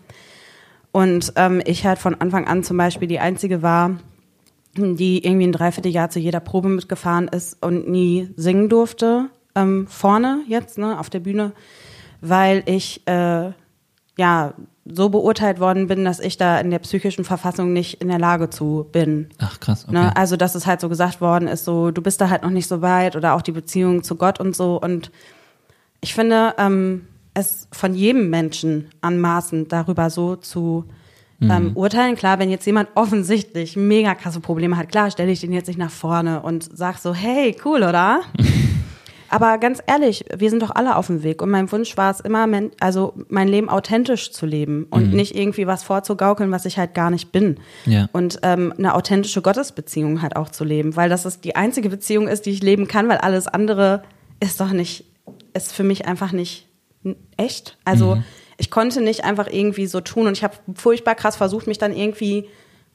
Und ähm, ich halt von Anfang an zum Beispiel die Einzige war, die irgendwie ein Dreivierteljahr zu jeder Probe mitgefahren ist und nie singen durfte, ähm, vorne jetzt, ne, auf der Bühne, weil ich äh, ja so beurteilt worden bin, dass ich da in der psychischen Verfassung nicht in der Lage zu bin. Ach krass, okay. Ne? Also, dass es halt so gesagt worden ist, so, du bist da halt noch nicht so weit oder auch die Beziehung zu Gott und so. Und ich finde, ähm, es von jedem Menschen anmaßend, darüber so zu ähm, urteilen. Klar, wenn jetzt jemand offensichtlich mega krasse Probleme hat, klar, stelle ich den jetzt nicht nach vorne und sag so, hey, cool, oder? <laughs> Aber ganz ehrlich, wir sind doch alle auf dem Weg. Und mein Wunsch war es immer, also mein Leben authentisch zu leben und nicht irgendwie was vorzugaukeln, was ich halt gar nicht bin. Ja. Und ähm, eine authentische Gottesbeziehung halt auch zu leben, weil das ist die einzige Beziehung ist, die ich leben kann, weil alles andere ist doch nicht, ist für mich einfach nicht echt. Also ich konnte nicht einfach irgendwie so tun und ich habe furchtbar krass versucht, mich dann irgendwie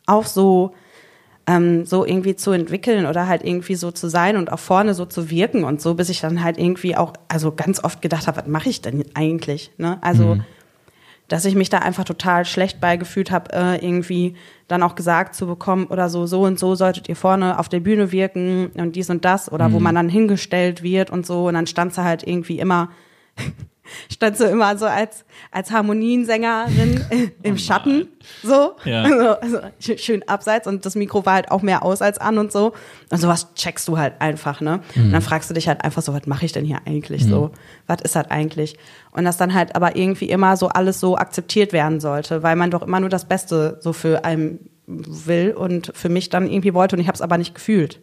auch so ähm, so irgendwie zu entwickeln oder halt irgendwie so zu sein und auch vorne so zu wirken und so, bis ich dann halt irgendwie auch, also ganz oft gedacht habe, was mache ich denn eigentlich? Ne? Also, dass ich mich da einfach total schlecht beigefühlt habe, äh, irgendwie dann auch gesagt zu bekommen oder so, so und so solltet ihr vorne auf der Bühne wirken und dies und das oder wo man dann hingestellt wird und so und dann stand sie halt irgendwie immer stand so immer so als, als Harmoniensängerin <laughs> im Schatten, so, Ja. <laughs> also, also sch- schön abseits und das Mikro war halt auch mehr aus als an und so. Und sowas checkst du halt einfach, ne? Und dann fragst du dich halt einfach so, was mache ich denn hier eigentlich so? Was ist das eigentlich? Und das dann halt aber irgendwie immer so alles so akzeptiert werden sollte, weil man doch immer nur das Beste so für einen will und für mich dann irgendwie wollte und ich habe es aber nicht gefühlt.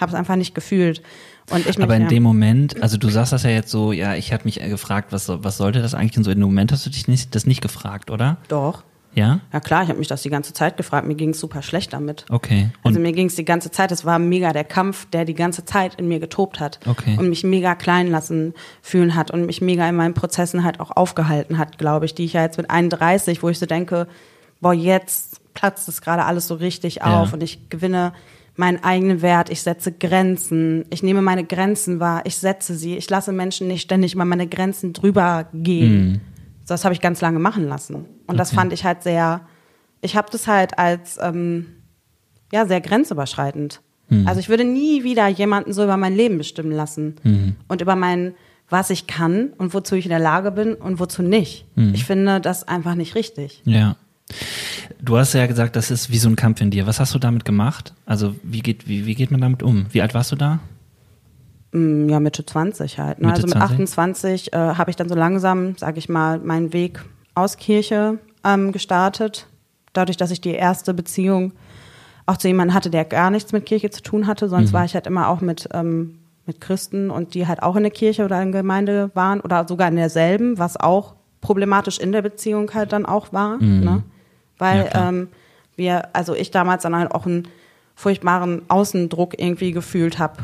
Habe es einfach nicht gefühlt. Und ich mich, Aber in ja, dem Moment, also du sagst das ja jetzt so, ja, ich habe mich gefragt, was, was sollte das eigentlich? Und so in dem Moment hast du dich nicht, das nicht gefragt, oder? doch. Ja? Ja klar, ich habe mich das die ganze Zeit gefragt. Mir ging es super schlecht damit. Okay. Also Und mir ging es die ganze Zeit, es war mega der Kampf, der die ganze Zeit in mir getobt hat Okay. und mich mega klein lassen fühlen hat und mich mega in meinen Prozessen halt auch aufgehalten hat, glaube ich, die ich ja jetzt mit 31, wo ich so denke, boah, jetzt platzt es gerade alles so richtig auf Ja. und ich gewinne meinen eigenen Wert, ich setze Grenzen, ich nehme meine Grenzen wahr, ich setze sie, ich lasse Menschen nicht ständig über meine Grenzen drüber gehen. So, Das habe ich ganz lange machen lassen. Und das Okay. fand ich halt sehr, ich habe das halt als ähm, ja, sehr grenzüberschreitend. Also ich würde nie wieder jemanden so über mein Leben bestimmen lassen und über mein, was ich kann und wozu ich in der Lage bin und wozu nicht. Ich finde das einfach nicht richtig. Ja. Du hast ja gesagt, das ist wie so ein Kampf in dir. Was hast du damit gemacht? Also wie geht, wie, wie geht man damit um? Wie alt warst du da? Mm, Ja, Mitte 20 halt. Ne? Mitte also mit 20? 28 äh, habe ich dann so langsam, sage ich mal, meinen Weg aus Kirche ähm, gestartet. Dadurch, dass ich die erste Beziehung auch zu jemandem hatte, der gar nichts mit Kirche zu tun hatte. Sonst war ich halt immer auch mit, ähm, mit Christen und die halt auch in der Kirche oder in der Gemeinde waren oder sogar in derselben, was auch problematisch in der Beziehung halt dann auch war. Ne? Weil Ja, ähm, wir, also ich damals dann halt auch einen furchtbaren Außendruck irgendwie gefühlt habe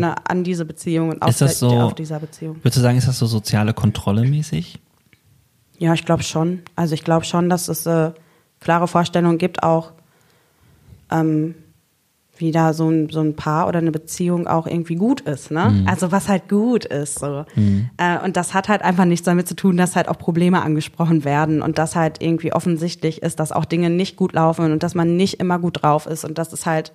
ne, an diese Beziehung und auf, der, so- auf dieser Beziehung. Würdest du sagen, ist das so soziale Kontrolle mäßig? Ja, ich glaube schon. Also ich glaube schon, dass es äh, klare Vorstellungen gibt, auch ähm, wie da so ein, so ein Paar oder eine Beziehung auch irgendwie gut ist, ne? Also was halt gut ist. So. Äh, und das hat halt einfach nichts damit zu tun, dass halt auch Probleme angesprochen werden und dass halt irgendwie offensichtlich ist, dass auch Dinge nicht gut laufen und dass man nicht immer gut drauf ist und dass es halt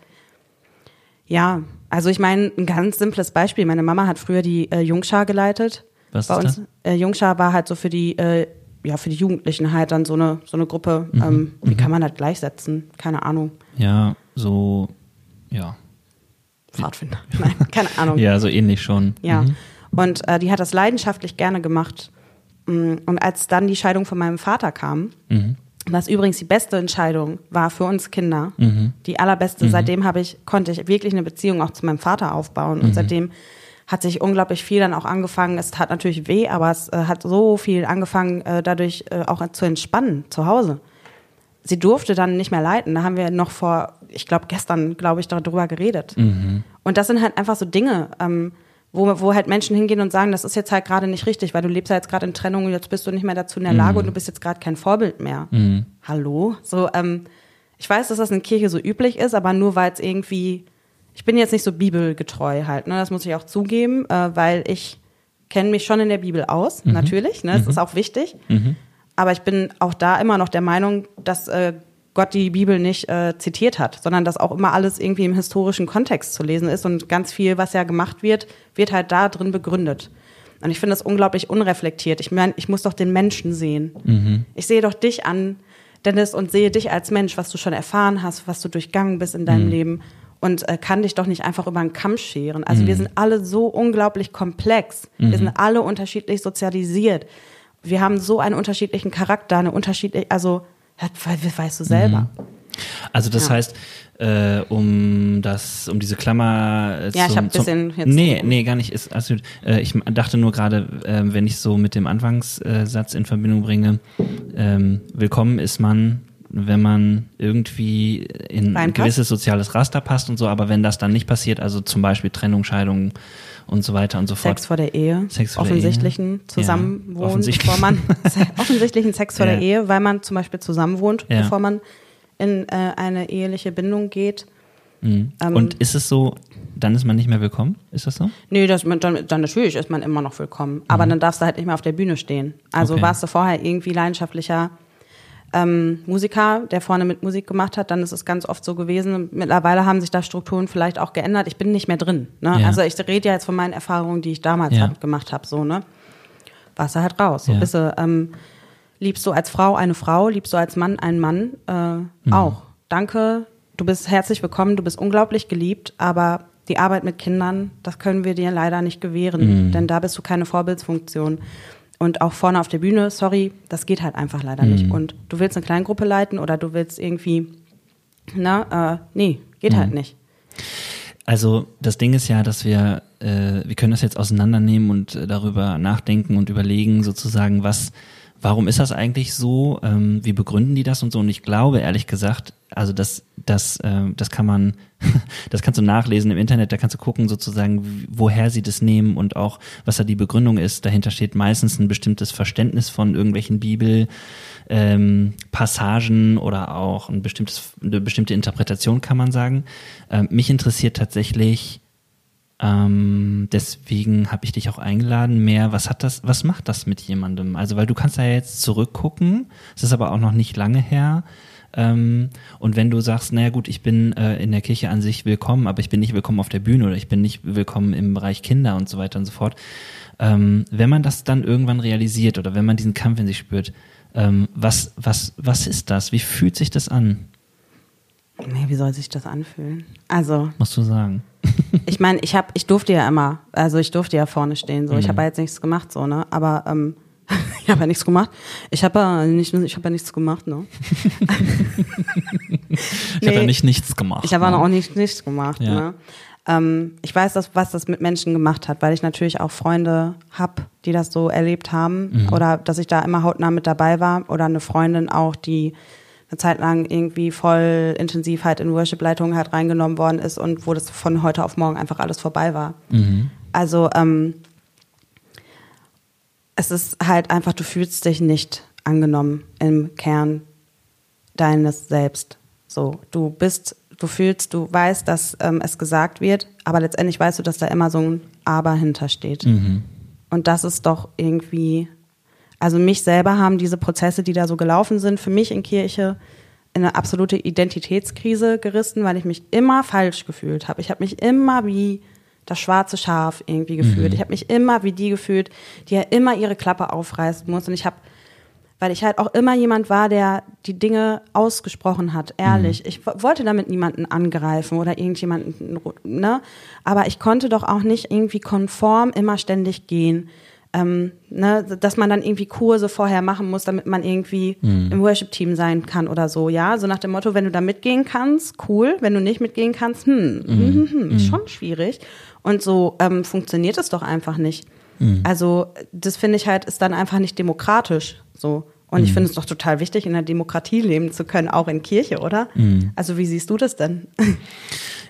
ja, also ich meine, ein ganz simples Beispiel. Meine Mama hat früher die äh, Jungschar geleitet. Was Bei ist uns, das? Äh, Jungschar war halt so für die, äh, ja, für die Jugendlichen halt dann so eine, so eine Gruppe. Mhm. Ähm, wie kann man das gleichsetzen? Keine Ahnung. Ja, so, ja. Pfadfinder. <laughs> Nein, keine Ahnung. Ja, so ähnlich schon. Ja. Mhm. Und äh, die hat das leidenschaftlich gerne gemacht. Mm, Und als dann die Scheidung von meinem Vater kam, Mhm. was übrigens die beste Entscheidung war für uns Kinder, Mhm. die allerbeste, seitdem habe ich, konnte ich wirklich eine Beziehung auch zu meinem Vater aufbauen. Und seitdem hat sich unglaublich viel dann auch angefangen. Es tat natürlich weh, aber es äh, hat so viel angefangen, äh, dadurch äh, auch zu entspannen zu Hause. Sie durfte dann nicht mehr leiten. Da haben wir noch vor, ich glaube, gestern, glaube ich, darüber geredet. Und das sind halt einfach so Dinge, ähm, wo, wo halt Menschen hingehen und sagen, das ist jetzt halt gerade nicht richtig, weil du lebst ja jetzt gerade in Trennung und jetzt bist du nicht mehr dazu in der Lage und du bist jetzt gerade kein Vorbild mehr. Hallo? So, ähm, ich weiß, dass das in Kirche so üblich ist, aber nur weil es irgendwie, ich bin jetzt nicht so bibelgetreu halt, ne? Das muss ich auch zugeben, äh, weil ich kenne mich schon in der Bibel aus, natürlich, ne? Das ist auch wichtig. Aber ich bin auch da immer noch der Meinung, dass äh, Gott die Bibel nicht äh, zitiert hat, sondern dass auch immer alles irgendwie im historischen Kontext zu lesen ist und ganz viel, was ja gemacht wird, wird halt da drin begründet. Und ich finde das unglaublich unreflektiert. Ich meine, ich muss doch den Menschen sehen. Ich sehe doch dich an, Dennis, und sehe dich als Mensch, was du schon erfahren hast, was du durchgangen bist in deinem Leben und äh, kann dich doch nicht einfach über einen Kamm scheren. Also wir sind alle so unglaublich komplex. Wir sind alle unterschiedlich sozialisiert. Wir haben so einen unterschiedlichen Charakter, eine unterschiedliche, also das we- weißt du selber. Also das Ja. heißt, äh, um das, um diese Klammer äh, Ja, ich zum, hab ein bisschen zum, jetzt- Nee, nee, gar nicht. Ist, also, äh, ich dachte nur gerade, äh, wenn ich so mit dem Anfangssatz in Verbindung bringe, ähm, willkommen ist man, wenn man irgendwie in ein gewisses soziales Raster passt und so, aber wenn das dann nicht passiert, also zum Beispiel Trennung, Scheidung und so weiter und so fort. Sex vor der Ehe, Sex vor der offensichtlichen Ehe. Zusammenwohnen, Ja, offensichtlich. bevor man offensichtlichen <laughs> Sex vor Ja. der Ehe, weil man zum Beispiel zusammenwohnt, Ja. bevor man in äh, eine eheliche Bindung geht. Mhm. Ähm, und ist es so, dann ist man nicht mehr willkommen? Ist das so? Nee, das, dann, dann natürlich ist man immer noch willkommen. Aber dann darfst du halt nicht mehr auf der Bühne stehen. Also Okay. warst du vorher irgendwie leidenschaftlicher ähm, Musiker, der vorne mit Musik gemacht hat, dann ist es ganz oft so gewesen. Mittlerweile haben sich da Strukturen vielleicht auch geändert. Ich bin nicht mehr drin. Ne? Ja. Also ich rede ja jetzt von meinen Erfahrungen, die ich damals Ja. halt gemacht habe. So, ne? Warst du halt raus. So Ja. bist du, ähm, liebst du als Frau eine Frau, liebst du als Mann einen Mann äh, Mhm. auch. Danke, du bist herzlich willkommen, du bist unglaublich geliebt, aber die Arbeit mit Kindern, das können wir dir leider nicht gewähren, Mhm. denn da bist du keine Vorbildsfunktion. Und auch vorne auf der Bühne, sorry, das geht halt einfach leider Mhm. nicht. Und du willst eine Kleingruppe leiten oder du willst irgendwie, na, äh, nee, geht Mhm. halt nicht. Also das Ding ist ja, dass wir, äh, wir können das jetzt auseinandernehmen und äh, darüber nachdenken und überlegen, sozusagen, was, Warum ist das eigentlich so? Ähm, wie begründen die das und so? Und ich glaube, ehrlich gesagt, also das, das, äh, das kann man, <laughs> das kannst du nachlesen im Internet, da kannst du gucken sozusagen, woher sie das nehmen und auch, was da die Begründung ist. Dahinter steht meistens ein bestimmtes Verständnis von irgendwelchen Bibel, ähm, Passagen oder auch ein bestimmtes, eine bestimmte Interpretation, kann man sagen. Ähm, mich interessiert tatsächlich, ähm, deswegen habe ich dich auch eingeladen. Mehr, was hat das, was macht das mit jemandem? Also, weil du kannst ja jetzt zurückgucken, es ist aber auch noch nicht lange her. Ähm, und wenn du sagst, naja gut, ich bin äh, in der Kirche an sich willkommen, aber ich bin nicht willkommen auf der Bühne oder ich bin nicht willkommen im Bereich Kinder und so weiter und so fort. Ähm, wenn man das dann irgendwann realisiert oder wenn man diesen Kampf in sich spürt, ähm, was, was, was ist das? Wie fühlt sich das an? Nee, wie soll sich das anfühlen? Also. Musst du sagen. <laughs> ich meine, ich habe, ich durfte ja immer, also ich durfte ja vorne stehen, so. Mhm. Ich habe ja jetzt nichts gemacht, so, ne? Aber ähm, <laughs> ich habe ja nichts gemacht. Ich habe ja nicht, ich habe ja nichts gemacht, ne? <laughs> ich nee, habe ja nicht nichts gemacht. Ich habe ne? auch nicht nichts gemacht, ja. ne? Ähm, ich weiß, dass, was das mit Menschen gemacht hat, weil ich natürlich auch Freunde habe, die das so erlebt haben mhm. oder dass ich da immer hautnah mit dabei war oder eine Freundin auch, die eine Zeit lang irgendwie voll intensiv halt in Worship-Leitung halt reingenommen worden ist und wo das von heute auf morgen einfach alles vorbei war. Mhm. Also ähm, es ist halt einfach, du fühlst dich nicht angenommen im Kern deines Selbst. So, du bist, du fühlst, du weißt, dass ähm, es gesagt wird, aber letztendlich weißt du, dass da immer so ein Aber hintersteht. Mhm. Und das ist doch irgendwie also mich selber haben diese Prozesse, die da so gelaufen sind, für mich in Kirche in eine absolute Identitätskrise gerissen, weil ich mich immer falsch gefühlt habe. Ich habe mich immer wie das schwarze Schaf irgendwie gefühlt. Mhm. Ich habe mich immer wie die gefühlt, die ja immer ihre Klappe aufreißen muss. Und ich habe, weil ich halt auch immer jemand war, der die Dinge ausgesprochen hat, ehrlich. Mhm. Ich wollte damit niemanden angreifen oder irgendjemanden, ne? Aber ich konnte doch auch nicht irgendwie konform immer ständig gehen ähm, ne, dass man dann irgendwie Kurse vorher machen muss, damit man irgendwie mhm. im Worship-Team sein kann oder so, ja. So nach dem Motto, wenn du da mitgehen kannst, cool, wenn du nicht mitgehen kannst, hm, mhm. hm, hm, hm, schon schwierig. Und so ähm, funktioniert es doch einfach nicht. Mhm. Also, das finde ich halt, ist dann einfach nicht demokratisch so. Und ich mhm. finde es doch total wichtig, in der Demokratie leben zu können, auch in Kirche, oder? Mhm. Also, wie siehst du das denn?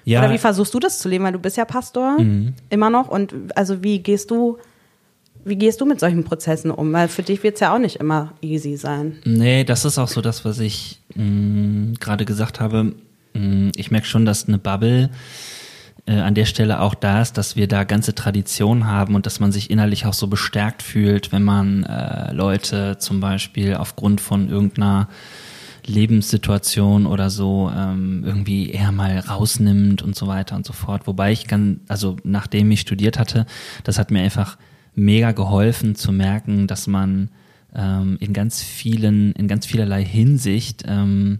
Ja. Oder wie versuchst du das zu leben? Weil du bist ja Pastor, mhm. immer noch. Und also, wie gehst du wie gehst du mit solchen Prozessen um? Weil für dich wird es ja auch nicht immer easy sein. Nee, das ist auch so das, was ich mm, gerade gesagt habe. Mm, ich merke schon, dass eine Bubble äh, an der Stelle auch da ist, dass wir da ganze Traditionen haben und dass man sich innerlich auch so bestärkt fühlt, wenn man äh, Leute zum Beispiel aufgrund von irgendeiner Lebenssituation oder so ähm, irgendwie eher mal rausnimmt und so weiter und so fort. Wobei ich kann, also nachdem ich studiert hatte, das hat mir einfach mega geholfen zu merken, dass man ähm, in ganz vielen, in ganz vielerlei Hinsicht ähm,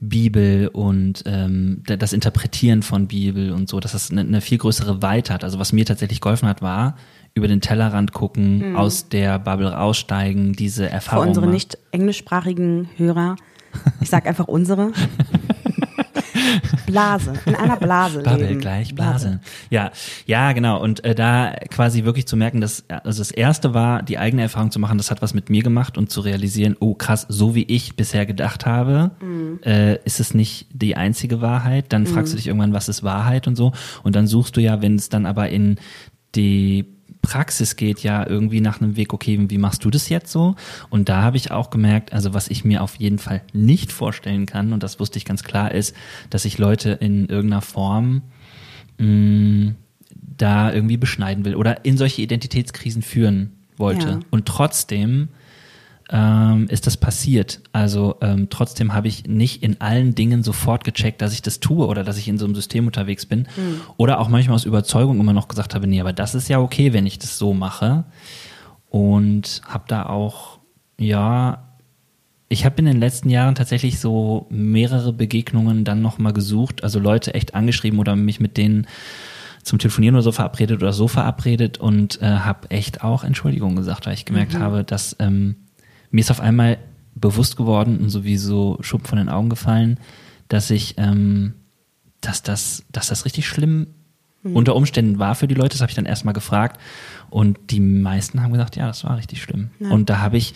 Bibel und ähm, das Interpretieren von Bibel und so, dass das eine, eine viel größere Weite hat. Also was mir tatsächlich geholfen hat, war über den Tellerrand gucken, mhm. aus der Bubble aussteigen, diese Erfahrung. Für unsere nicht englischsprachigen Hörer, ich sag einfach unsere. <laughs> Blase, in einer Blase Bubble leben. gleich Blase. Blase. Ja, ja, genau. Und äh, da quasi wirklich zu merken, dass also das erste war, die eigene Erfahrung zu machen, das hat was mit mir gemacht und zu realisieren, oh krass, so wie ich bisher gedacht habe, mhm. äh, ist es nicht die einzige Wahrheit. Dann fragst mhm. du dich irgendwann, was ist Wahrheit und so. Und dann suchst du ja, wenn es dann aber in die Praxis geht ja irgendwie nach einem Weg, okay, wie machst du das jetzt so? Und da habe ich auch gemerkt, also was ich mir auf jeden Fall nicht vorstellen kann, und das wusste ich ganz klar, ist, dass ich Leute in irgendeiner Form mh, mm, da irgendwie beschneiden will oder in solche Identitätskrisen führen wollte. Ja. Und trotzdem ähm, ist das passiert. Also ähm, trotzdem habe ich nicht in allen Dingen sofort gecheckt, dass ich das tue oder dass ich in so einem System unterwegs bin. Mhm. Oder auch manchmal aus Überzeugung immer noch gesagt habe, nee, aber das ist ja okay, wenn ich das so mache. Und habe da auch, ja, ich habe in den letzten Jahren tatsächlich so mehrere Begegnungen dann nochmal gesucht, also Leute echt angeschrieben oder mich mit denen zum Telefonieren oder so verabredet oder so verabredet und äh, habe echt auch Entschuldigung gesagt, weil ich gemerkt mhm. habe, dass ähm, mir ist auf einmal bewusst geworden und sowieso Schuppen von den Augen gefallen, dass ich, ähm, dass das, dass das richtig schlimm mhm. unter Umständen war für die Leute. Das habe ich dann erstmal gefragt. Und die meisten haben gesagt, ja, das war richtig schlimm. Ja. Und da habe ich,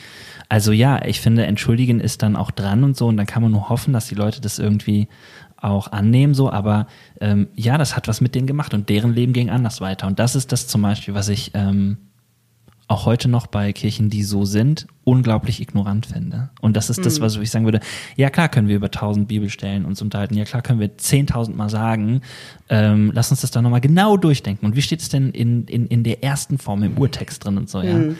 also ja, ich finde, entschuldigen ist dann auch dran und so. Und dann kann man nur hoffen, dass die Leute das irgendwie auch annehmen, so, aber ähm, ja, das hat was mit denen gemacht und deren Leben ging anders weiter. Und das ist das zum Beispiel, was ich ähm, auch heute noch bei Kirchen, die so sind, unglaublich ignorant finde. Und das ist mhm. das, was ich sagen würde, ja klar können wir über tausend Bibelstellen uns unterhalten, ja klar können wir zehntausend Mal sagen, ähm, lass uns das da nochmal genau durchdenken. Und wie steht es denn in, in, in der ersten Form im Urtext drin und so, ja. Mhm.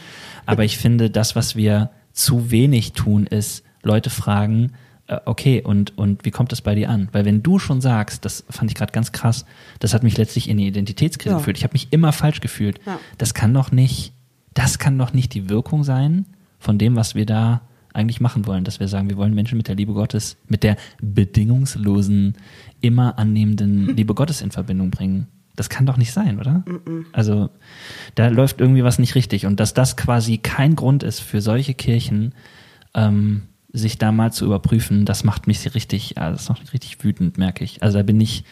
Aber ich finde, das, was wir zu wenig tun, ist Leute fragen, äh, okay, und, und wie kommt das bei dir an? Weil wenn du schon sagst, das fand ich gerade ganz krass, das hat mich letztlich in die Identitätskrise ja. geführt. Ich habe mich immer falsch gefühlt. Ja. Das kann doch nicht das kann doch nicht die Wirkung sein von dem, was wir da eigentlich machen wollen, dass wir sagen, wir wollen Menschen mit der Liebe Gottes, mit der bedingungslosen, immer annehmenden hm. <laughs> Liebe Gottes in Verbindung bringen. Das kann doch nicht sein, oder? Also da läuft irgendwie was nicht richtig. Und dass das quasi kein Grund ist für solche Kirchen, ähm, sich da mal zu überprüfen, das macht mich richtig, ja, das macht mich richtig wütend, merke ich. Also da bin ich,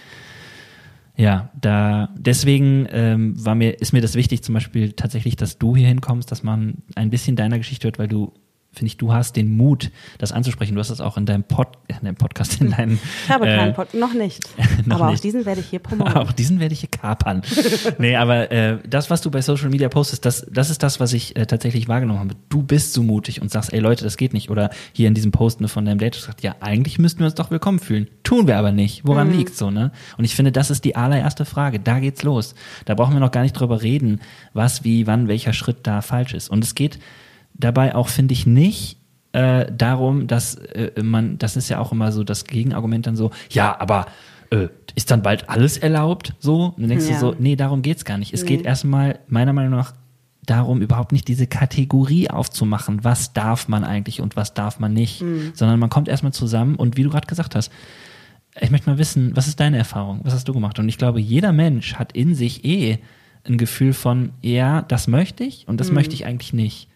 ja, da deswegen ähm, war mir, ist mir das wichtig, zum Beispiel tatsächlich, dass du hier hinkommst, dass man ein bisschen deiner Geschichte hört, weil du finde ich, du hast den Mut, das anzusprechen. Du hast das auch in deinem, Pod, in deinem Podcast, in deinem. Ich habe äh, keinen Pod, noch nicht. <laughs> noch aber nicht. auch diesen werde ich hier promoten. <laughs> auch diesen werde ich hier kapern. <laughs> nee, aber äh, das, was du bei Social Media postest, das, das ist das, was ich äh, tatsächlich wahrgenommen habe. Du bist so mutig und sagst, ey Leute, das geht nicht. Oder hier in diesem Post ne, von deinem Date sagt, ja, eigentlich müssten wir uns doch willkommen fühlen. Tun wir aber nicht. Woran mhm. liegt so, ne? Und ich finde, das ist die allererste Frage. Da geht's los. Da brauchen wir noch gar nicht drüber reden, was, wie, wann, welcher Schritt da falsch ist. Und es geht dabei auch, finde ich, nicht äh, darum, dass äh, man, das ist ja auch immer so das Gegenargument dann so, ja, aber äh, ist dann bald alles erlaubt? So? Und dann denkst ja. du so, nee, darum geht's gar nicht. Es nee. geht erstmal meiner Meinung nach darum, überhaupt nicht diese Kategorie aufzumachen, was darf man eigentlich und was darf man nicht, mhm. sondern man kommt erstmal zusammen und wie du gerade gesagt hast, ich möchte mal wissen, was ist deine Erfahrung? Was hast du gemacht? Und ich glaube, jeder Mensch hat in sich eh ein Gefühl von, ja, das möchte ich und das mhm. möchte ich eigentlich nicht.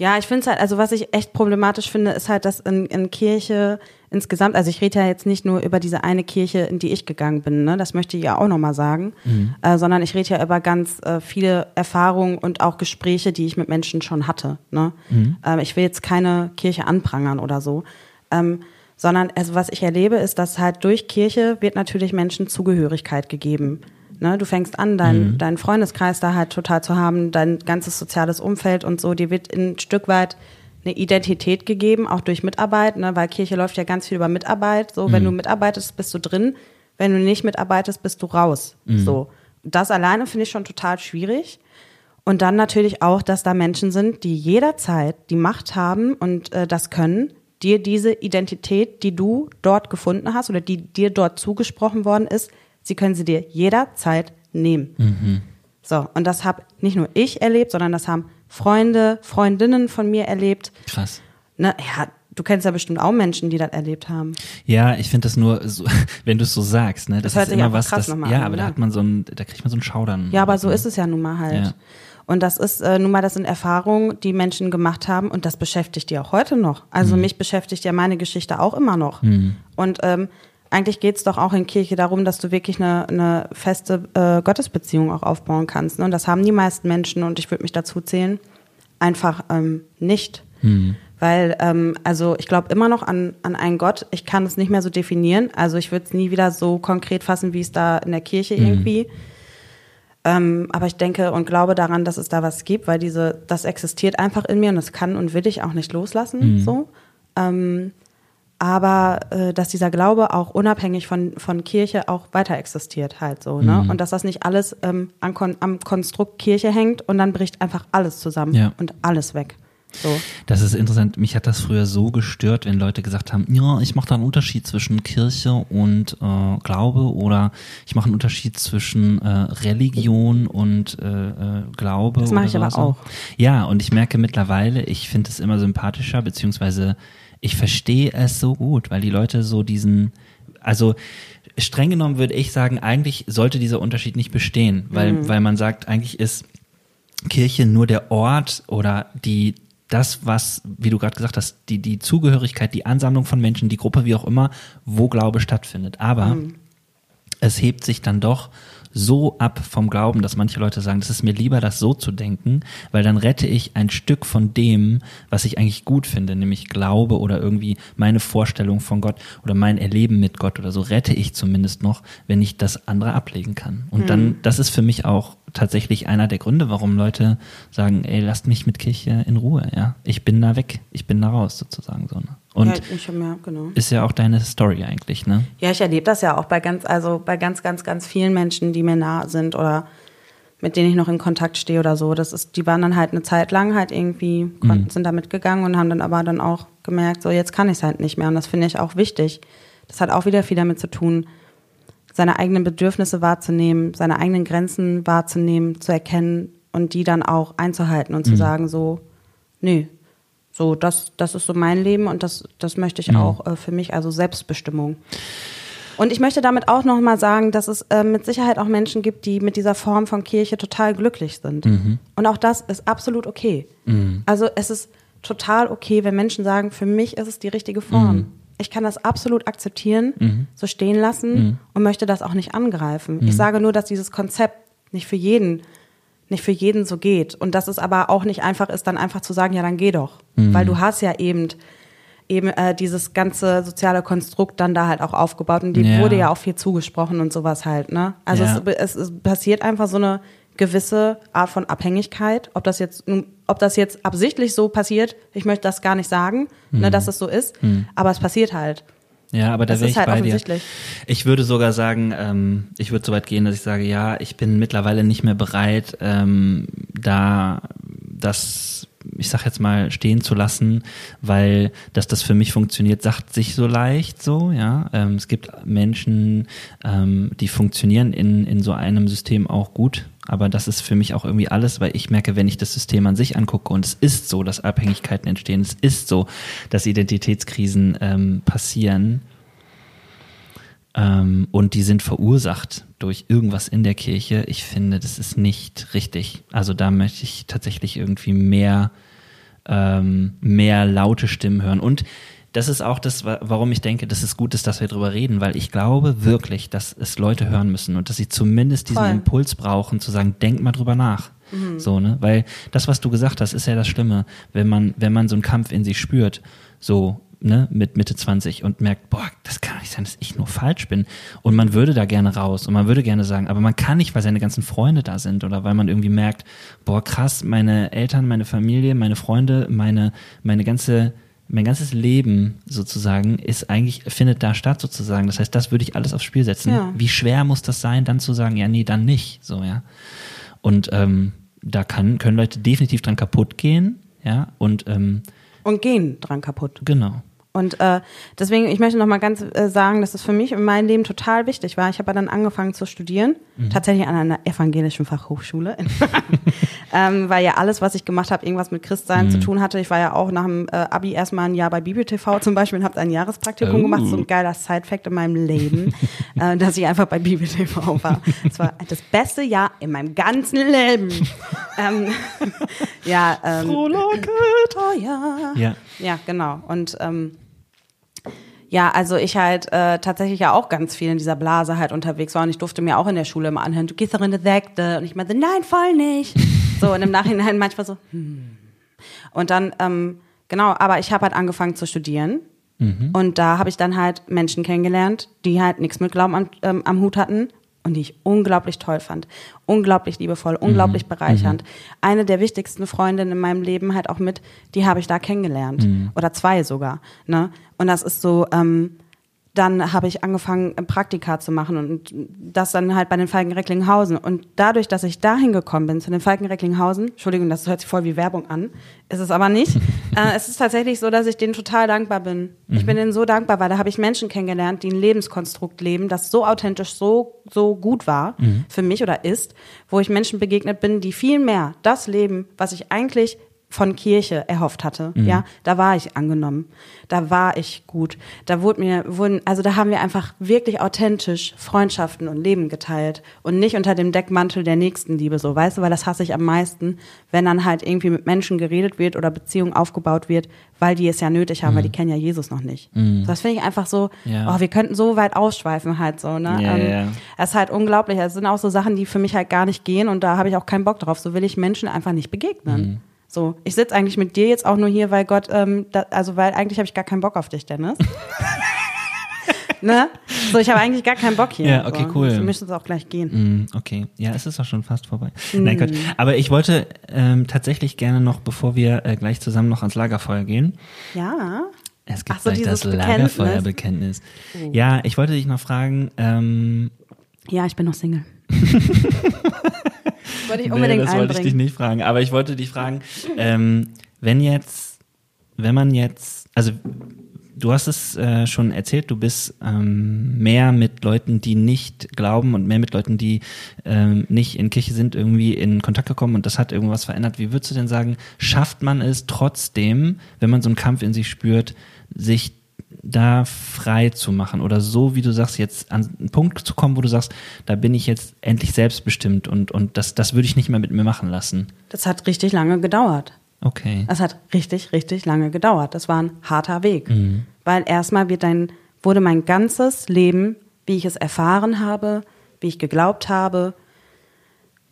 Ja, ich finde es halt, also was ich echt problematisch finde, ist halt, dass in, in Kirche insgesamt, also ich rede ja jetzt nicht nur über diese eine Kirche, in die ich gegangen bin, ne? das möchte ich ja auch nochmal sagen, mhm. äh, sondern ich rede ja über ganz äh, viele Erfahrungen und auch Gespräche, die ich mit Menschen schon hatte. Ne? Mhm. Äh, ich will jetzt keine Kirche anprangern oder so. Ähm, sondern also was ich erlebe, ist, dass halt durch Kirche wird natürlich Menschen Zugehörigkeit gegeben. Ne? Du fängst an, deinen mhm. dein Freundeskreis da halt total zu haben, dein ganzes soziales Umfeld und so. Dir wird ein Stück weit eine Identität gegeben, auch durch Mitarbeit, ne? weil Kirche läuft ja ganz viel über Mitarbeit. So, mhm. wenn du mitarbeitest, bist du drin. Wenn du nicht mitarbeitest, bist du raus. Mhm. So. Das alleine finde ich schon total schwierig. Und dann natürlich auch, dass da Menschen sind, die jederzeit die Macht haben und äh, das können, dir diese Identität, die du dort gefunden hast oder die dir dort zugesprochen worden ist, Sie können sie dir jederzeit nehmen. Mhm. So, und das habe nicht nur ich erlebt, sondern das haben Freunde, Freundinnen von mir erlebt. Krass. Ne, ja, du kennst ja bestimmt auch Menschen, die das erlebt haben. Ja, ich finde das nur, so, <laughs> wenn du es so sagst, ne, das, das ist immer was, das, ja, an, aber da hat man so ein, da kriegt man so einen Schaudern. Ja, aber so ist es ja nun mal halt. Ja. Und das ist äh, nun mal, das sind Erfahrungen, die Menschen gemacht haben und das beschäftigt die auch heute noch. Also mhm. mich beschäftigt ja meine Geschichte auch immer noch. Mhm. Und ähm, eigentlich geht es doch auch in Kirche darum, dass du wirklich eine, eine feste äh, Gottesbeziehung auch aufbauen kannst. Ne? Und das haben die meisten Menschen, und ich würde mich dazu zählen, einfach ähm, nicht. Mhm. Weil, ähm, also ich glaube immer noch an, an einen Gott. Ich kann es nicht mehr so definieren. Also ich würde es nie wieder so konkret fassen, wie es da in der Kirche mhm. irgendwie. Ähm, aber ich denke und glaube daran, dass es da was gibt, weil diese, das existiert einfach in mir und das kann und will ich auch nicht loslassen. Mhm. So. Ähm, aber äh, dass dieser Glaube auch unabhängig von, von Kirche auch weiter existiert halt so, ne? Mhm. Und dass das nicht alles ähm, am, Kon am Konstrukt Kirche hängt und dann bricht einfach alles zusammen ja. und alles weg. So. Das ist interessant. Mich hat das früher so gestört, wenn Leute gesagt haben, ja, ich mache da einen Unterschied zwischen Kirche und äh, Glaube oder ich mache einen Unterschied zwischen äh, Religion und äh, äh Glaube. Das mache ich aber auch. Ja, und ich merke mittlerweile, ich finde es immer sympathischer, beziehungsweise ich verstehe es so gut, weil die Leute so diesen, also streng genommen würde ich sagen, eigentlich sollte dieser Unterschied nicht bestehen, weil, mhm. weil man sagt, eigentlich ist Kirche nur der Ort oder die, das, was, wie du gerade gesagt hast, die, die Zugehörigkeit, die Ansammlung von Menschen, die Gruppe, wie auch immer, wo Glaube stattfindet. Aber mhm. es hebt sich dann doch so ab vom Glauben, dass manche Leute sagen, es ist mir lieber, das so zu denken, weil dann rette ich ein Stück von dem, was ich eigentlich gut finde, nämlich Glaube oder irgendwie meine Vorstellung von Gott oder mein Erleben mit Gott oder so, rette ich zumindest noch, wenn ich das andere ablegen kann. Und mhm. dann, das ist für mich auch tatsächlich einer der Gründe, warum Leute sagen, ey, lasst mich mit Kirche in Ruhe, ja. Ich bin da weg, ich bin da raus, sozusagen so. Ne? Und ja, ich, ja, genau. ist ja auch deine Story eigentlich, ne? Ja, ich erlebe das ja auch bei ganz, also bei ganz, ganz, ganz vielen Menschen, die mir nah sind oder mit denen ich noch in Kontakt stehe oder so. Das ist, die waren dann halt eine Zeit lang halt irgendwie, konnten, mhm. sind da mitgegangen und haben dann aber dann auch gemerkt, so jetzt kann ich es halt nicht mehr. Und das finde ich auch wichtig. Das hat auch wieder viel damit zu tun, seine eigenen Bedürfnisse wahrzunehmen, seine eigenen Grenzen wahrzunehmen, zu erkennen und die dann auch einzuhalten und mhm. zu sagen, so, nö, so, das, das ist so mein Leben und das, das möchte ich mhm. auch äh, für mich, also Selbstbestimmung. Und ich möchte damit auch nochmal sagen, dass es äh, mit Sicherheit auch Menschen gibt, die mit dieser Form von Kirche total glücklich sind. Mhm. Und auch das ist absolut okay. Mhm. Also es ist total okay, wenn Menschen sagen, für mich ist es die richtige Form. Mhm. Ich kann das absolut akzeptieren, mhm. so stehen lassen mhm. und möchte das auch nicht angreifen. Ich mhm. sage nur, dass dieses Konzept nicht für jeden nicht für jeden so geht und dass es aber auch nicht einfach ist, dann einfach zu sagen, ja, dann geh doch, weil du hast ja eben eben äh, dieses ganze soziale Konstrukt dann da halt auch aufgebaut und dem ja. wurde ja auch viel zugesprochen und sowas halt, ne? Also ja. es, es, es passiert einfach so eine gewisse Art von Abhängigkeit, ob das jetzt ob das jetzt absichtlich so passiert, ich möchte das gar nicht sagen, ne, mhm. ne, dass es so ist, mhm. aber es passiert halt. Ja, aber da wäre ich halt bei dir. Ich würde sogar sagen, ähm, ich würde so weit gehen, dass ich sage, ja, ich bin mittlerweile nicht mehr bereit, ähm, da das ich sag jetzt mal, stehen zu lassen, weil dass das für mich funktioniert, sagt sich so leicht so, ja. Ähm, es gibt Menschen, ähm, die funktionieren in, in so einem System auch gut, aber das ist für mich auch irgendwie alles, weil ich merke, wenn ich das System an sich angucke und es ist so, dass Abhängigkeiten entstehen, es ist so, dass Identitätskrisen ähm, passieren, ähm, und die sind verursacht durch irgendwas in der Kirche. Ich finde, das ist nicht richtig. Also da möchte ich tatsächlich irgendwie mehr, ähm, mehr laute Stimmen hören. Und das ist auch das, warum ich denke, dass es gut ist, dass wir darüber reden, weil ich glaube wirklich, dass es Leute hören müssen und dass sie zumindest diesen Voll. Impuls brauchen, zu sagen, denk mal drüber nach. Mhm. So, ne? Weil das, was du gesagt hast, ist ja das Schlimme, wenn man, wenn man so einen Kampf in sich spürt, so, ne, mit Mitte 20 und merkt, boah, das kann nicht sein, dass ich nur falsch bin. Und man würde da gerne raus und man würde gerne sagen, aber man kann nicht, weil seine ganzen Freunde da sind oder weil man irgendwie merkt, boah, krass, meine Eltern, meine Familie, meine Freunde, meine, meine ganze, mein ganzes Leben sozusagen ist eigentlich, findet da statt sozusagen. Das heißt, das würde ich alles aufs Spiel setzen. Ja. Wie schwer muss das sein, dann zu sagen, ja, nee, dann nicht, so, ja. Und, ähm, da kann, können Leute definitiv dran kaputt gehen, ja, und, ähm, und gehen dran kaputt. Genau. Und äh, deswegen, ich möchte noch mal ganz äh, sagen, dass es für mich in meinem Leben total wichtig war. Ich habe dann angefangen zu studieren, mhm. tatsächlich an einer evangelischen Fachhochschule, <laughs> ähm, weil ja alles, was ich gemacht habe, irgendwas mit Christsein mhm. zu tun hatte. Ich war ja auch nach dem äh, Abi erstmal ein Jahr bei Bibel TV zum Beispiel und habe ein Jahrespraktikum oh. gemacht. So ein geiler Side-Fact in meinem Leben, <laughs> äh, dass ich einfach bei Bibel TV war. Das war das beste Jahr in meinem ganzen Leben. <laughs> ähm, ja, ähm, Frohlocket. Oh ja. Ja. Genau. Und ähm, ja, also ich halt äh, tatsächlich ja auch ganz viel in dieser Blase halt unterwegs war und ich durfte mir auch in der Schule immer anhören, du gehst doch in die Sekte und ich meinte, nein, voll nicht. So und im Nachhinein manchmal so, hm. Und dann, ähm, genau, aber ich habe halt angefangen zu studieren mhm. und da habe ich dann halt Menschen kennengelernt, die halt nichts mit Glauben am, ähm, am Hut hatten und die ich unglaublich toll fand. Unglaublich liebevoll, unglaublich mhm. bereichernd. Mhm. Eine der wichtigsten Freundinnen in meinem Leben halt auch mit, die habe ich da kennengelernt. Mhm. Oder zwei sogar. Ne? Und das ist so, ähm, dann habe ich angefangen, Praktika zu machen und das dann halt bei den Falken Recklinghausen. Und dadurch, dass ich dahin gekommen bin, zu den Falken Recklinghausen, Entschuldigung, das hört sich voll wie Werbung an, ist es aber nicht. <laughs> äh, es ist tatsächlich so, dass ich denen total dankbar bin. Mhm. Ich bin denen so dankbar, weil da habe ich Menschen kennengelernt, die ein Lebenskonstrukt leben, das so authentisch, so, so gut war mhm. für mich oder ist, wo ich Menschen begegnet bin, die viel mehr das leben, was ich eigentlich von Kirche erhofft hatte. Mhm. Ja, da war ich angenommen. Da war ich gut. Da wurde mir, wurden, also da haben wir einfach wirklich authentisch Freundschaften und Leben geteilt und nicht unter dem Deckmantel der Nächstenliebe, so, weißt du, weil das hasse ich am meisten, wenn dann halt irgendwie mit Menschen geredet wird oder Beziehungen aufgebaut wird, weil die es ja nötig haben, mhm. weil die kennen ja Jesus noch nicht. Mhm. Das finde ich einfach so, ja. oh, wir könnten so weit ausschweifen halt so, ne? Ja, ähm, ja. Das ist halt unglaublich. Es sind auch so Sachen, die für mich halt gar nicht gehen und da habe ich auch keinen Bock drauf. So will ich Menschen einfach nicht begegnen. So, ich sitze eigentlich mit dir jetzt auch nur hier, weil Gott, ähm, da, also weil eigentlich habe ich gar keinen Bock auf dich, Dennis. <laughs> ne? So, ich habe eigentlich gar keinen Bock hier. Ja, okay, so. cool. Wir müssen es auch gleich gehen. Mm, okay, ja, es ist auch schon fast vorbei. Mm. Nein, Gott. Aber ich wollte ähm, tatsächlich gerne noch, bevor wir äh, gleich zusammen noch ans Lagerfeuer gehen. Ja. Es gibt so, gleich das Lagerfeuerbekenntnis. Oh. Ja, ich wollte dich noch fragen. Ähm, ja, ich bin noch Single. <laughs> wollte ich unbedingt nee, das wollte ich dich nicht fragen. Aber ich wollte dich fragen, ähm, wenn jetzt, wenn man jetzt, also du hast es äh, schon erzählt, du bist ähm, mehr mit Leuten, die nicht glauben und mehr mit Leuten, die ähm, nicht in Kirche sind, irgendwie in Kontakt gekommen und das hat irgendwas verändert. Wie würdest du denn sagen, schafft man es trotzdem, wenn man so einen Kampf in sich spürt, sich da frei zu machen oder so, wie du sagst, jetzt an einen Punkt zu kommen, wo du sagst, da bin ich jetzt endlich selbstbestimmt und, und das, das würde ich nicht mehr mit mir machen lassen? Das hat richtig lange gedauert. Okay. Das hat richtig, richtig lange gedauert. Das war ein harter Weg. Mhm. Weil erstmal wird dein, wurde mein ganzes Leben, wie ich es erfahren habe, wie ich geglaubt habe,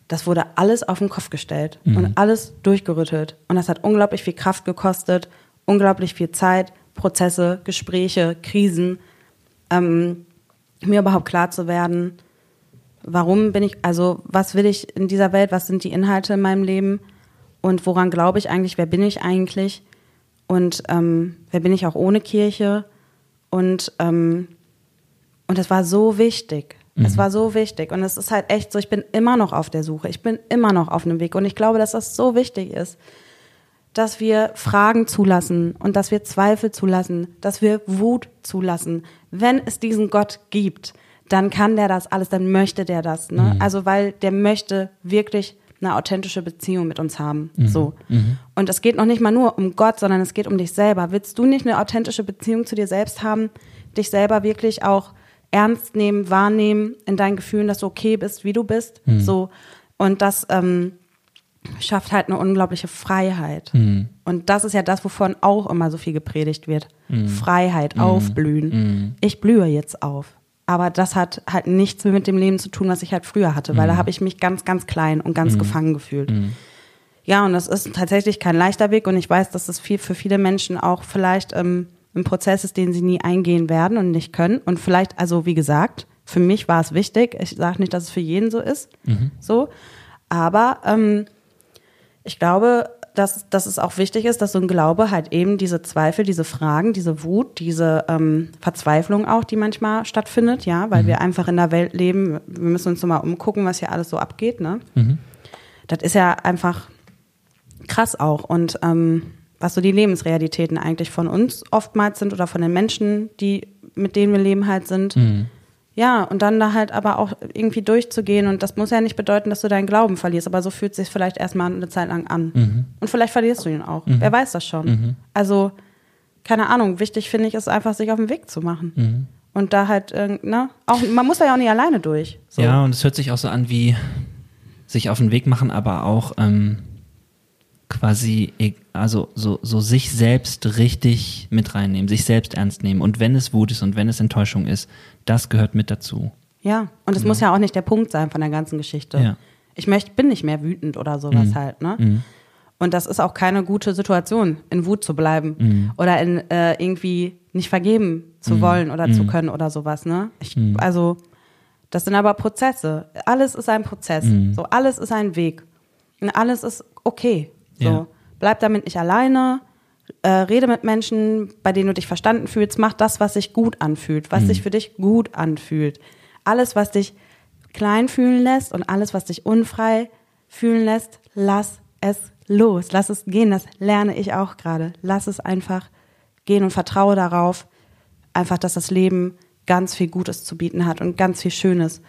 das wurde alles auf den Kopf gestellt mhm. und alles durchgerüttelt. Und das hat unglaublich viel Kraft gekostet, unglaublich viel Zeit, Prozesse, Gespräche, Krisen, ähm, mir überhaupt klar zu werden, warum bin ich, also was will ich in dieser Welt, was sind die Inhalte in meinem Leben und woran glaube ich eigentlich, wer bin ich eigentlich und ähm, wer bin ich auch ohne Kirche und ähm, und es war so wichtig. Mhm. Es war so wichtig und es ist halt echt so, ich bin immer noch auf der Suche, ich bin immer noch auf einem Weg und ich glaube, dass das so wichtig ist, dass wir Fragen zulassen und dass wir Zweifel zulassen, dass wir Wut zulassen. Wenn es diesen Gott gibt, dann kann der das alles, dann möchte der das. Ne? Mhm. Also weil der möchte wirklich eine authentische Beziehung mit uns haben. Mhm. So. Mhm. Und es geht noch nicht mal nur um Gott, sondern es geht um dich selber. Willst du nicht eine authentische Beziehung zu dir selbst haben, dich selber wirklich auch ernst nehmen, wahrnehmen in deinen Gefühlen, dass du okay bist, wie du bist? Mhm. So. Und das, ähm, schafft halt eine unglaubliche Freiheit. Mhm. Und das ist ja das, wovon auch immer so viel gepredigt wird. Mhm. Freiheit, mhm. aufblühen. Mhm. Ich blühe jetzt auf. Aber das hat halt nichts mit dem Leben zu tun, was ich halt früher hatte, weil da mhm. habe ich mich ganz, ganz klein und ganz mhm. gefangen gefühlt. Ja, und das ist tatsächlich kein leichter Weg und ich weiß, dass das viel für viele Menschen auch vielleicht ähm, ein Prozess ist, den sie nie eingehen werden und nicht können. Und vielleicht, also wie gesagt, für mich war es wichtig. Ich sage nicht, dass es für jeden so ist. So. Aber ähm, ich glaube, dass, dass es auch wichtig ist, dass so ein Glaube halt eben diese Zweifel, diese Fragen, diese Wut, diese ähm, Verzweiflung auch, die manchmal stattfindet, ja, weil mhm. wir einfach in der Welt leben, wir müssen uns so mal umgucken, was hier alles so abgeht, ne? Mhm. Das ist ja einfach krass auch und ähm, was so die Lebensrealitäten eigentlich von uns oftmals sind oder von den Menschen, die mit denen wir leben halt sind. Mhm. Ja, und dann da halt aber auch irgendwie durchzugehen. Und das muss ja nicht bedeuten, dass du deinen Glauben verlierst, aber so fühlt es sich vielleicht erstmal eine Zeit lang an. Mhm. Und vielleicht verlierst du ihn auch. Mhm. Wer weiß das schon. Mhm. Also, keine Ahnung, wichtig finde ich es einfach, sich auf den Weg zu machen. Mhm. Und da halt, ne, auch, man muss da ja auch nicht alleine durch. So. Ja, und es hört sich auch so an wie sich auf den Weg machen, aber auch ähm, quasi, e, also so, so sich selbst richtig mit reinnehmen, sich selbst ernst nehmen. Und wenn es Wut ist und wenn es Enttäuschung ist, das gehört mit dazu. Ja, und es genau. muss ja auch nicht der Punkt sein von der ganzen Geschichte. Ja. Ich möchte, bin nicht mehr wütend oder sowas mhm. halt, ne? Mhm. Und das ist auch keine gute Situation, in Wut zu bleiben mhm. oder in äh, irgendwie nicht vergeben zu mhm. wollen oder zu mhm. können oder sowas, ne? Ich, mhm. also, das sind aber Prozesse. Alles ist ein Prozess. So, alles ist ein Weg. Und alles ist okay. So, ja. bleib damit nicht alleine. Äh, rede mit Menschen, bei denen du dich verstanden fühlst. Mach das, was sich gut anfühlt, was mhm. sich für dich gut anfühlt. Alles, was dich klein fühlen lässt und alles, was dich unfrei fühlen lässt, lass es los. Lass es gehen. Das lerne ich auch gerade. Lass es einfach gehen und vertraue darauf, einfach, dass das Leben ganz viel Gutes zu bieten hat und ganz viel Schönes.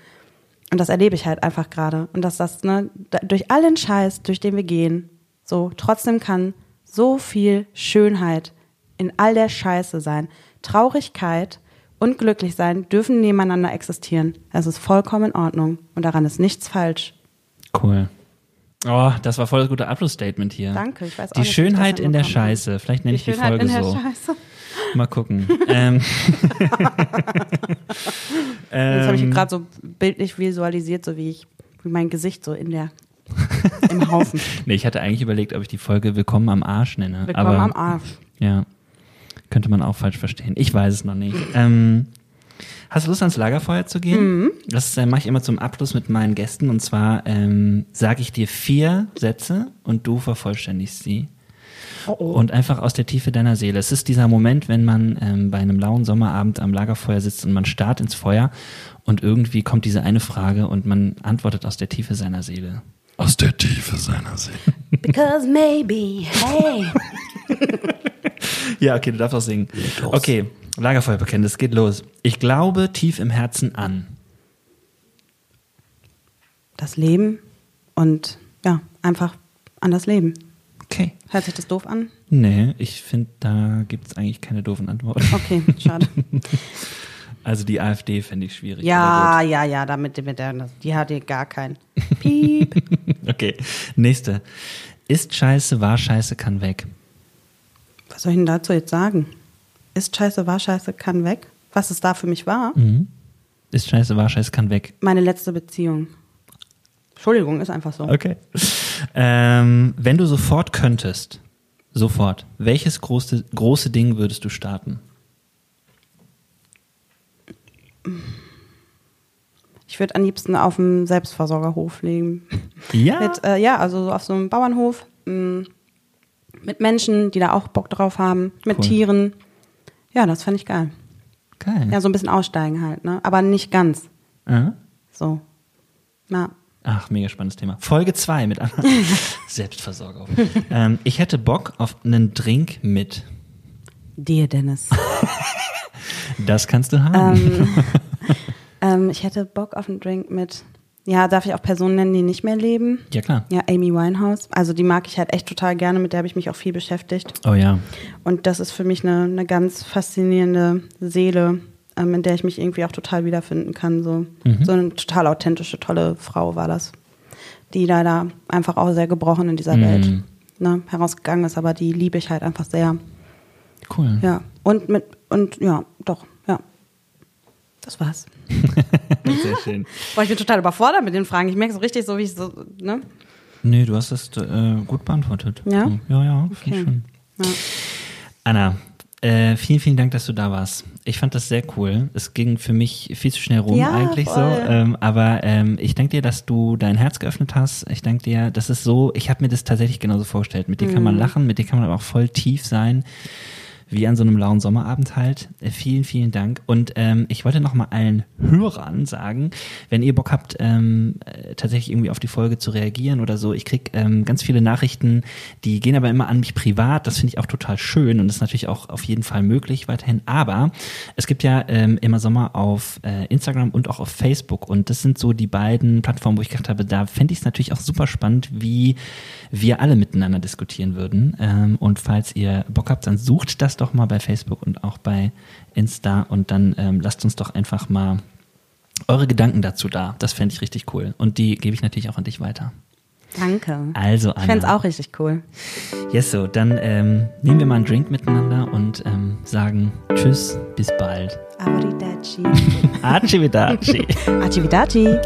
Und das erlebe ich halt einfach gerade. Und dass das, ne, durch allen Scheiß, durch den wir gehen, So, trotzdem kann so viel Schönheit in all der Scheiße sein. Traurigkeit und glücklich sein dürfen nebeneinander existieren. Es ist vollkommen in Ordnung und daran ist nichts falsch. Cool. Oh, das war voll das gute Abschlussstatement hier. Danke, ich weiß auch Die nicht, Schönheit in der. Scheiße. Vielleicht nenne ich die Schönheit Folge in der so. Scheiße. Mal gucken. <laughs> ähm, Das habe ich ähm, gerade so bildlich visualisiert, so wie ich, wie mein Gesicht so in der, <laughs> im Haufen. nee, ich hatte eigentlich überlegt, ob ich die Folge Willkommen am Arsch nenne. Willkommen aber, am Arsch. Ja. Könnte man auch falsch verstehen. Ich weiß es noch nicht. Ähm, hast du Lust, ans Lagerfeuer zu gehen? Mhm. Das äh, mache ich immer zum Abschluss mit meinen Gästen. Und zwar ähm, sage ich dir vier Sätze und du vervollständigst sie. Oh, oh. Und einfach aus der Tiefe deiner Seele. Es ist dieser Moment, wenn man ähm, bei einem lauen Sommerabend am Lagerfeuer sitzt und man starrt ins Feuer und irgendwie kommt diese eine Frage und man antwortet aus der Tiefe seiner Seele. Aus der Tiefe seiner Seele. Because maybe, hey. Ja, okay, du darfst auch singen. Okay, Lagerfeuerbekenntnis, geht los. Ich glaube tief im Herzen an. Das Leben und ja, einfach an das Leben. Okay. Hört sich das doof an? Nee, ich finde, da gibt es eigentlich keine doofen Antworten. Okay, schade. <laughs> Also die AfD fände ich schwierig. ja, ja, ja, damit mit der, die hat hier gar keinen. Piep. <laughs> Okay, nächste. Ist scheiße, war scheiße, kann weg. Was soll ich denn dazu jetzt sagen? Ist scheiße, war scheiße, kann weg? Was es da für mich war? Mhm. Ist scheiße, war scheiße, kann weg. Meine letzte Beziehung. Entschuldigung, ist einfach so. Okay. Ähm, wenn du sofort könntest, sofort, welches große, große Ding würdest du starten? Ich würde am liebsten auf dem Selbstversorgerhof leben. Ja. Mit, äh, ja, also so auf so einem Bauernhof. mh, mit Menschen, die da auch Bock drauf haben. Mit Cool. Tieren. Ja, das fände ich geil. Geil. Ja, so ein bisschen aussteigen halt, ne? Aber nicht ganz. Äh? So. Na, Ach, mega spannendes Thema. Folge 2 mit Anna. <laughs> Selbstversorgung. ähm, ich hätte Bock auf einen Drink mit. dir, Dennis. <laughs> Das kannst du haben. <laughs> ähm, ich hätte Bock auf einen Drink mit. Ja, darf ich auch Personen nennen, die nicht mehr leben? ja, klar. Ja, Amy Winehouse. Also die mag ich halt echt total gerne, mit der habe ich mich auch viel beschäftigt. Oh ja. Und das ist für mich eine, eine ganz faszinierende Seele, ähm, in der ich mich irgendwie auch total wiederfinden kann. So, so eine total authentische, tolle Frau war das, die leider einfach auch sehr gebrochen in dieser Mhm. Welt ne, herausgegangen ist, aber die liebe ich halt einfach sehr. Cool. Ja. Und mit, und ja, doch, ja. Das war's. <laughs> Sehr schön. Boah, ich bin total überfordert mit den Fragen. Ich merke so richtig so, wie ich so, ne? Nee, du hast das äh, gut beantwortet. Ja? Ja, ja, finde ich Okay. schon. Ja. Anna, äh, vielen, vielen Dank, dass du da warst. Ich fand das sehr cool. Es ging für mich viel zu schnell rum Ja, eigentlich voll. so. Ähm, aber ähm, ich danke dir, dass du dein Herz geöffnet hast. Ich danke dir, das ist so, ich habe mir das tatsächlich genauso vorgestellt. Mit dir kann Mhm. man lachen, mit dir kann man aber auch voll tief sein. Wie an so einem lauen Sommerabend halt. Äh, vielen, vielen Dank. Und ähm, ich wollte noch mal allen Hörern sagen, wenn ihr Bock habt, ähm, äh, tatsächlich irgendwie auf die Folge zu reagieren oder so, ich krieg ähm, ganz viele Nachrichten, die gehen aber immer an mich privat. Das finde ich auch total schön und ist natürlich auch auf jeden Fall möglich weiterhin. Aber es gibt ja ähm, immer Sommer auf äh, Instagram und auch auf Facebook und das sind so die beiden Plattformen, wo ich gedacht habe, da fände ich es natürlich auch super spannend, wie wir alle miteinander diskutieren würden. Ähm, und falls ihr Bock habt, dann sucht das doch mal bei Facebook und auch bei Insta und dann ähm, lasst uns doch einfach mal eure Gedanken dazu da. Das fände ich richtig cool. Und die gebe ich natürlich auch an dich weiter. Danke. Also, Ich Anna. fände es auch richtig cool. Yes, so, dann ähm, nehmen wir mal einen Drink miteinander und ähm, sagen Tschüss, bis bald. Arrivederci. <laughs> Arrivederci. Arrivederci.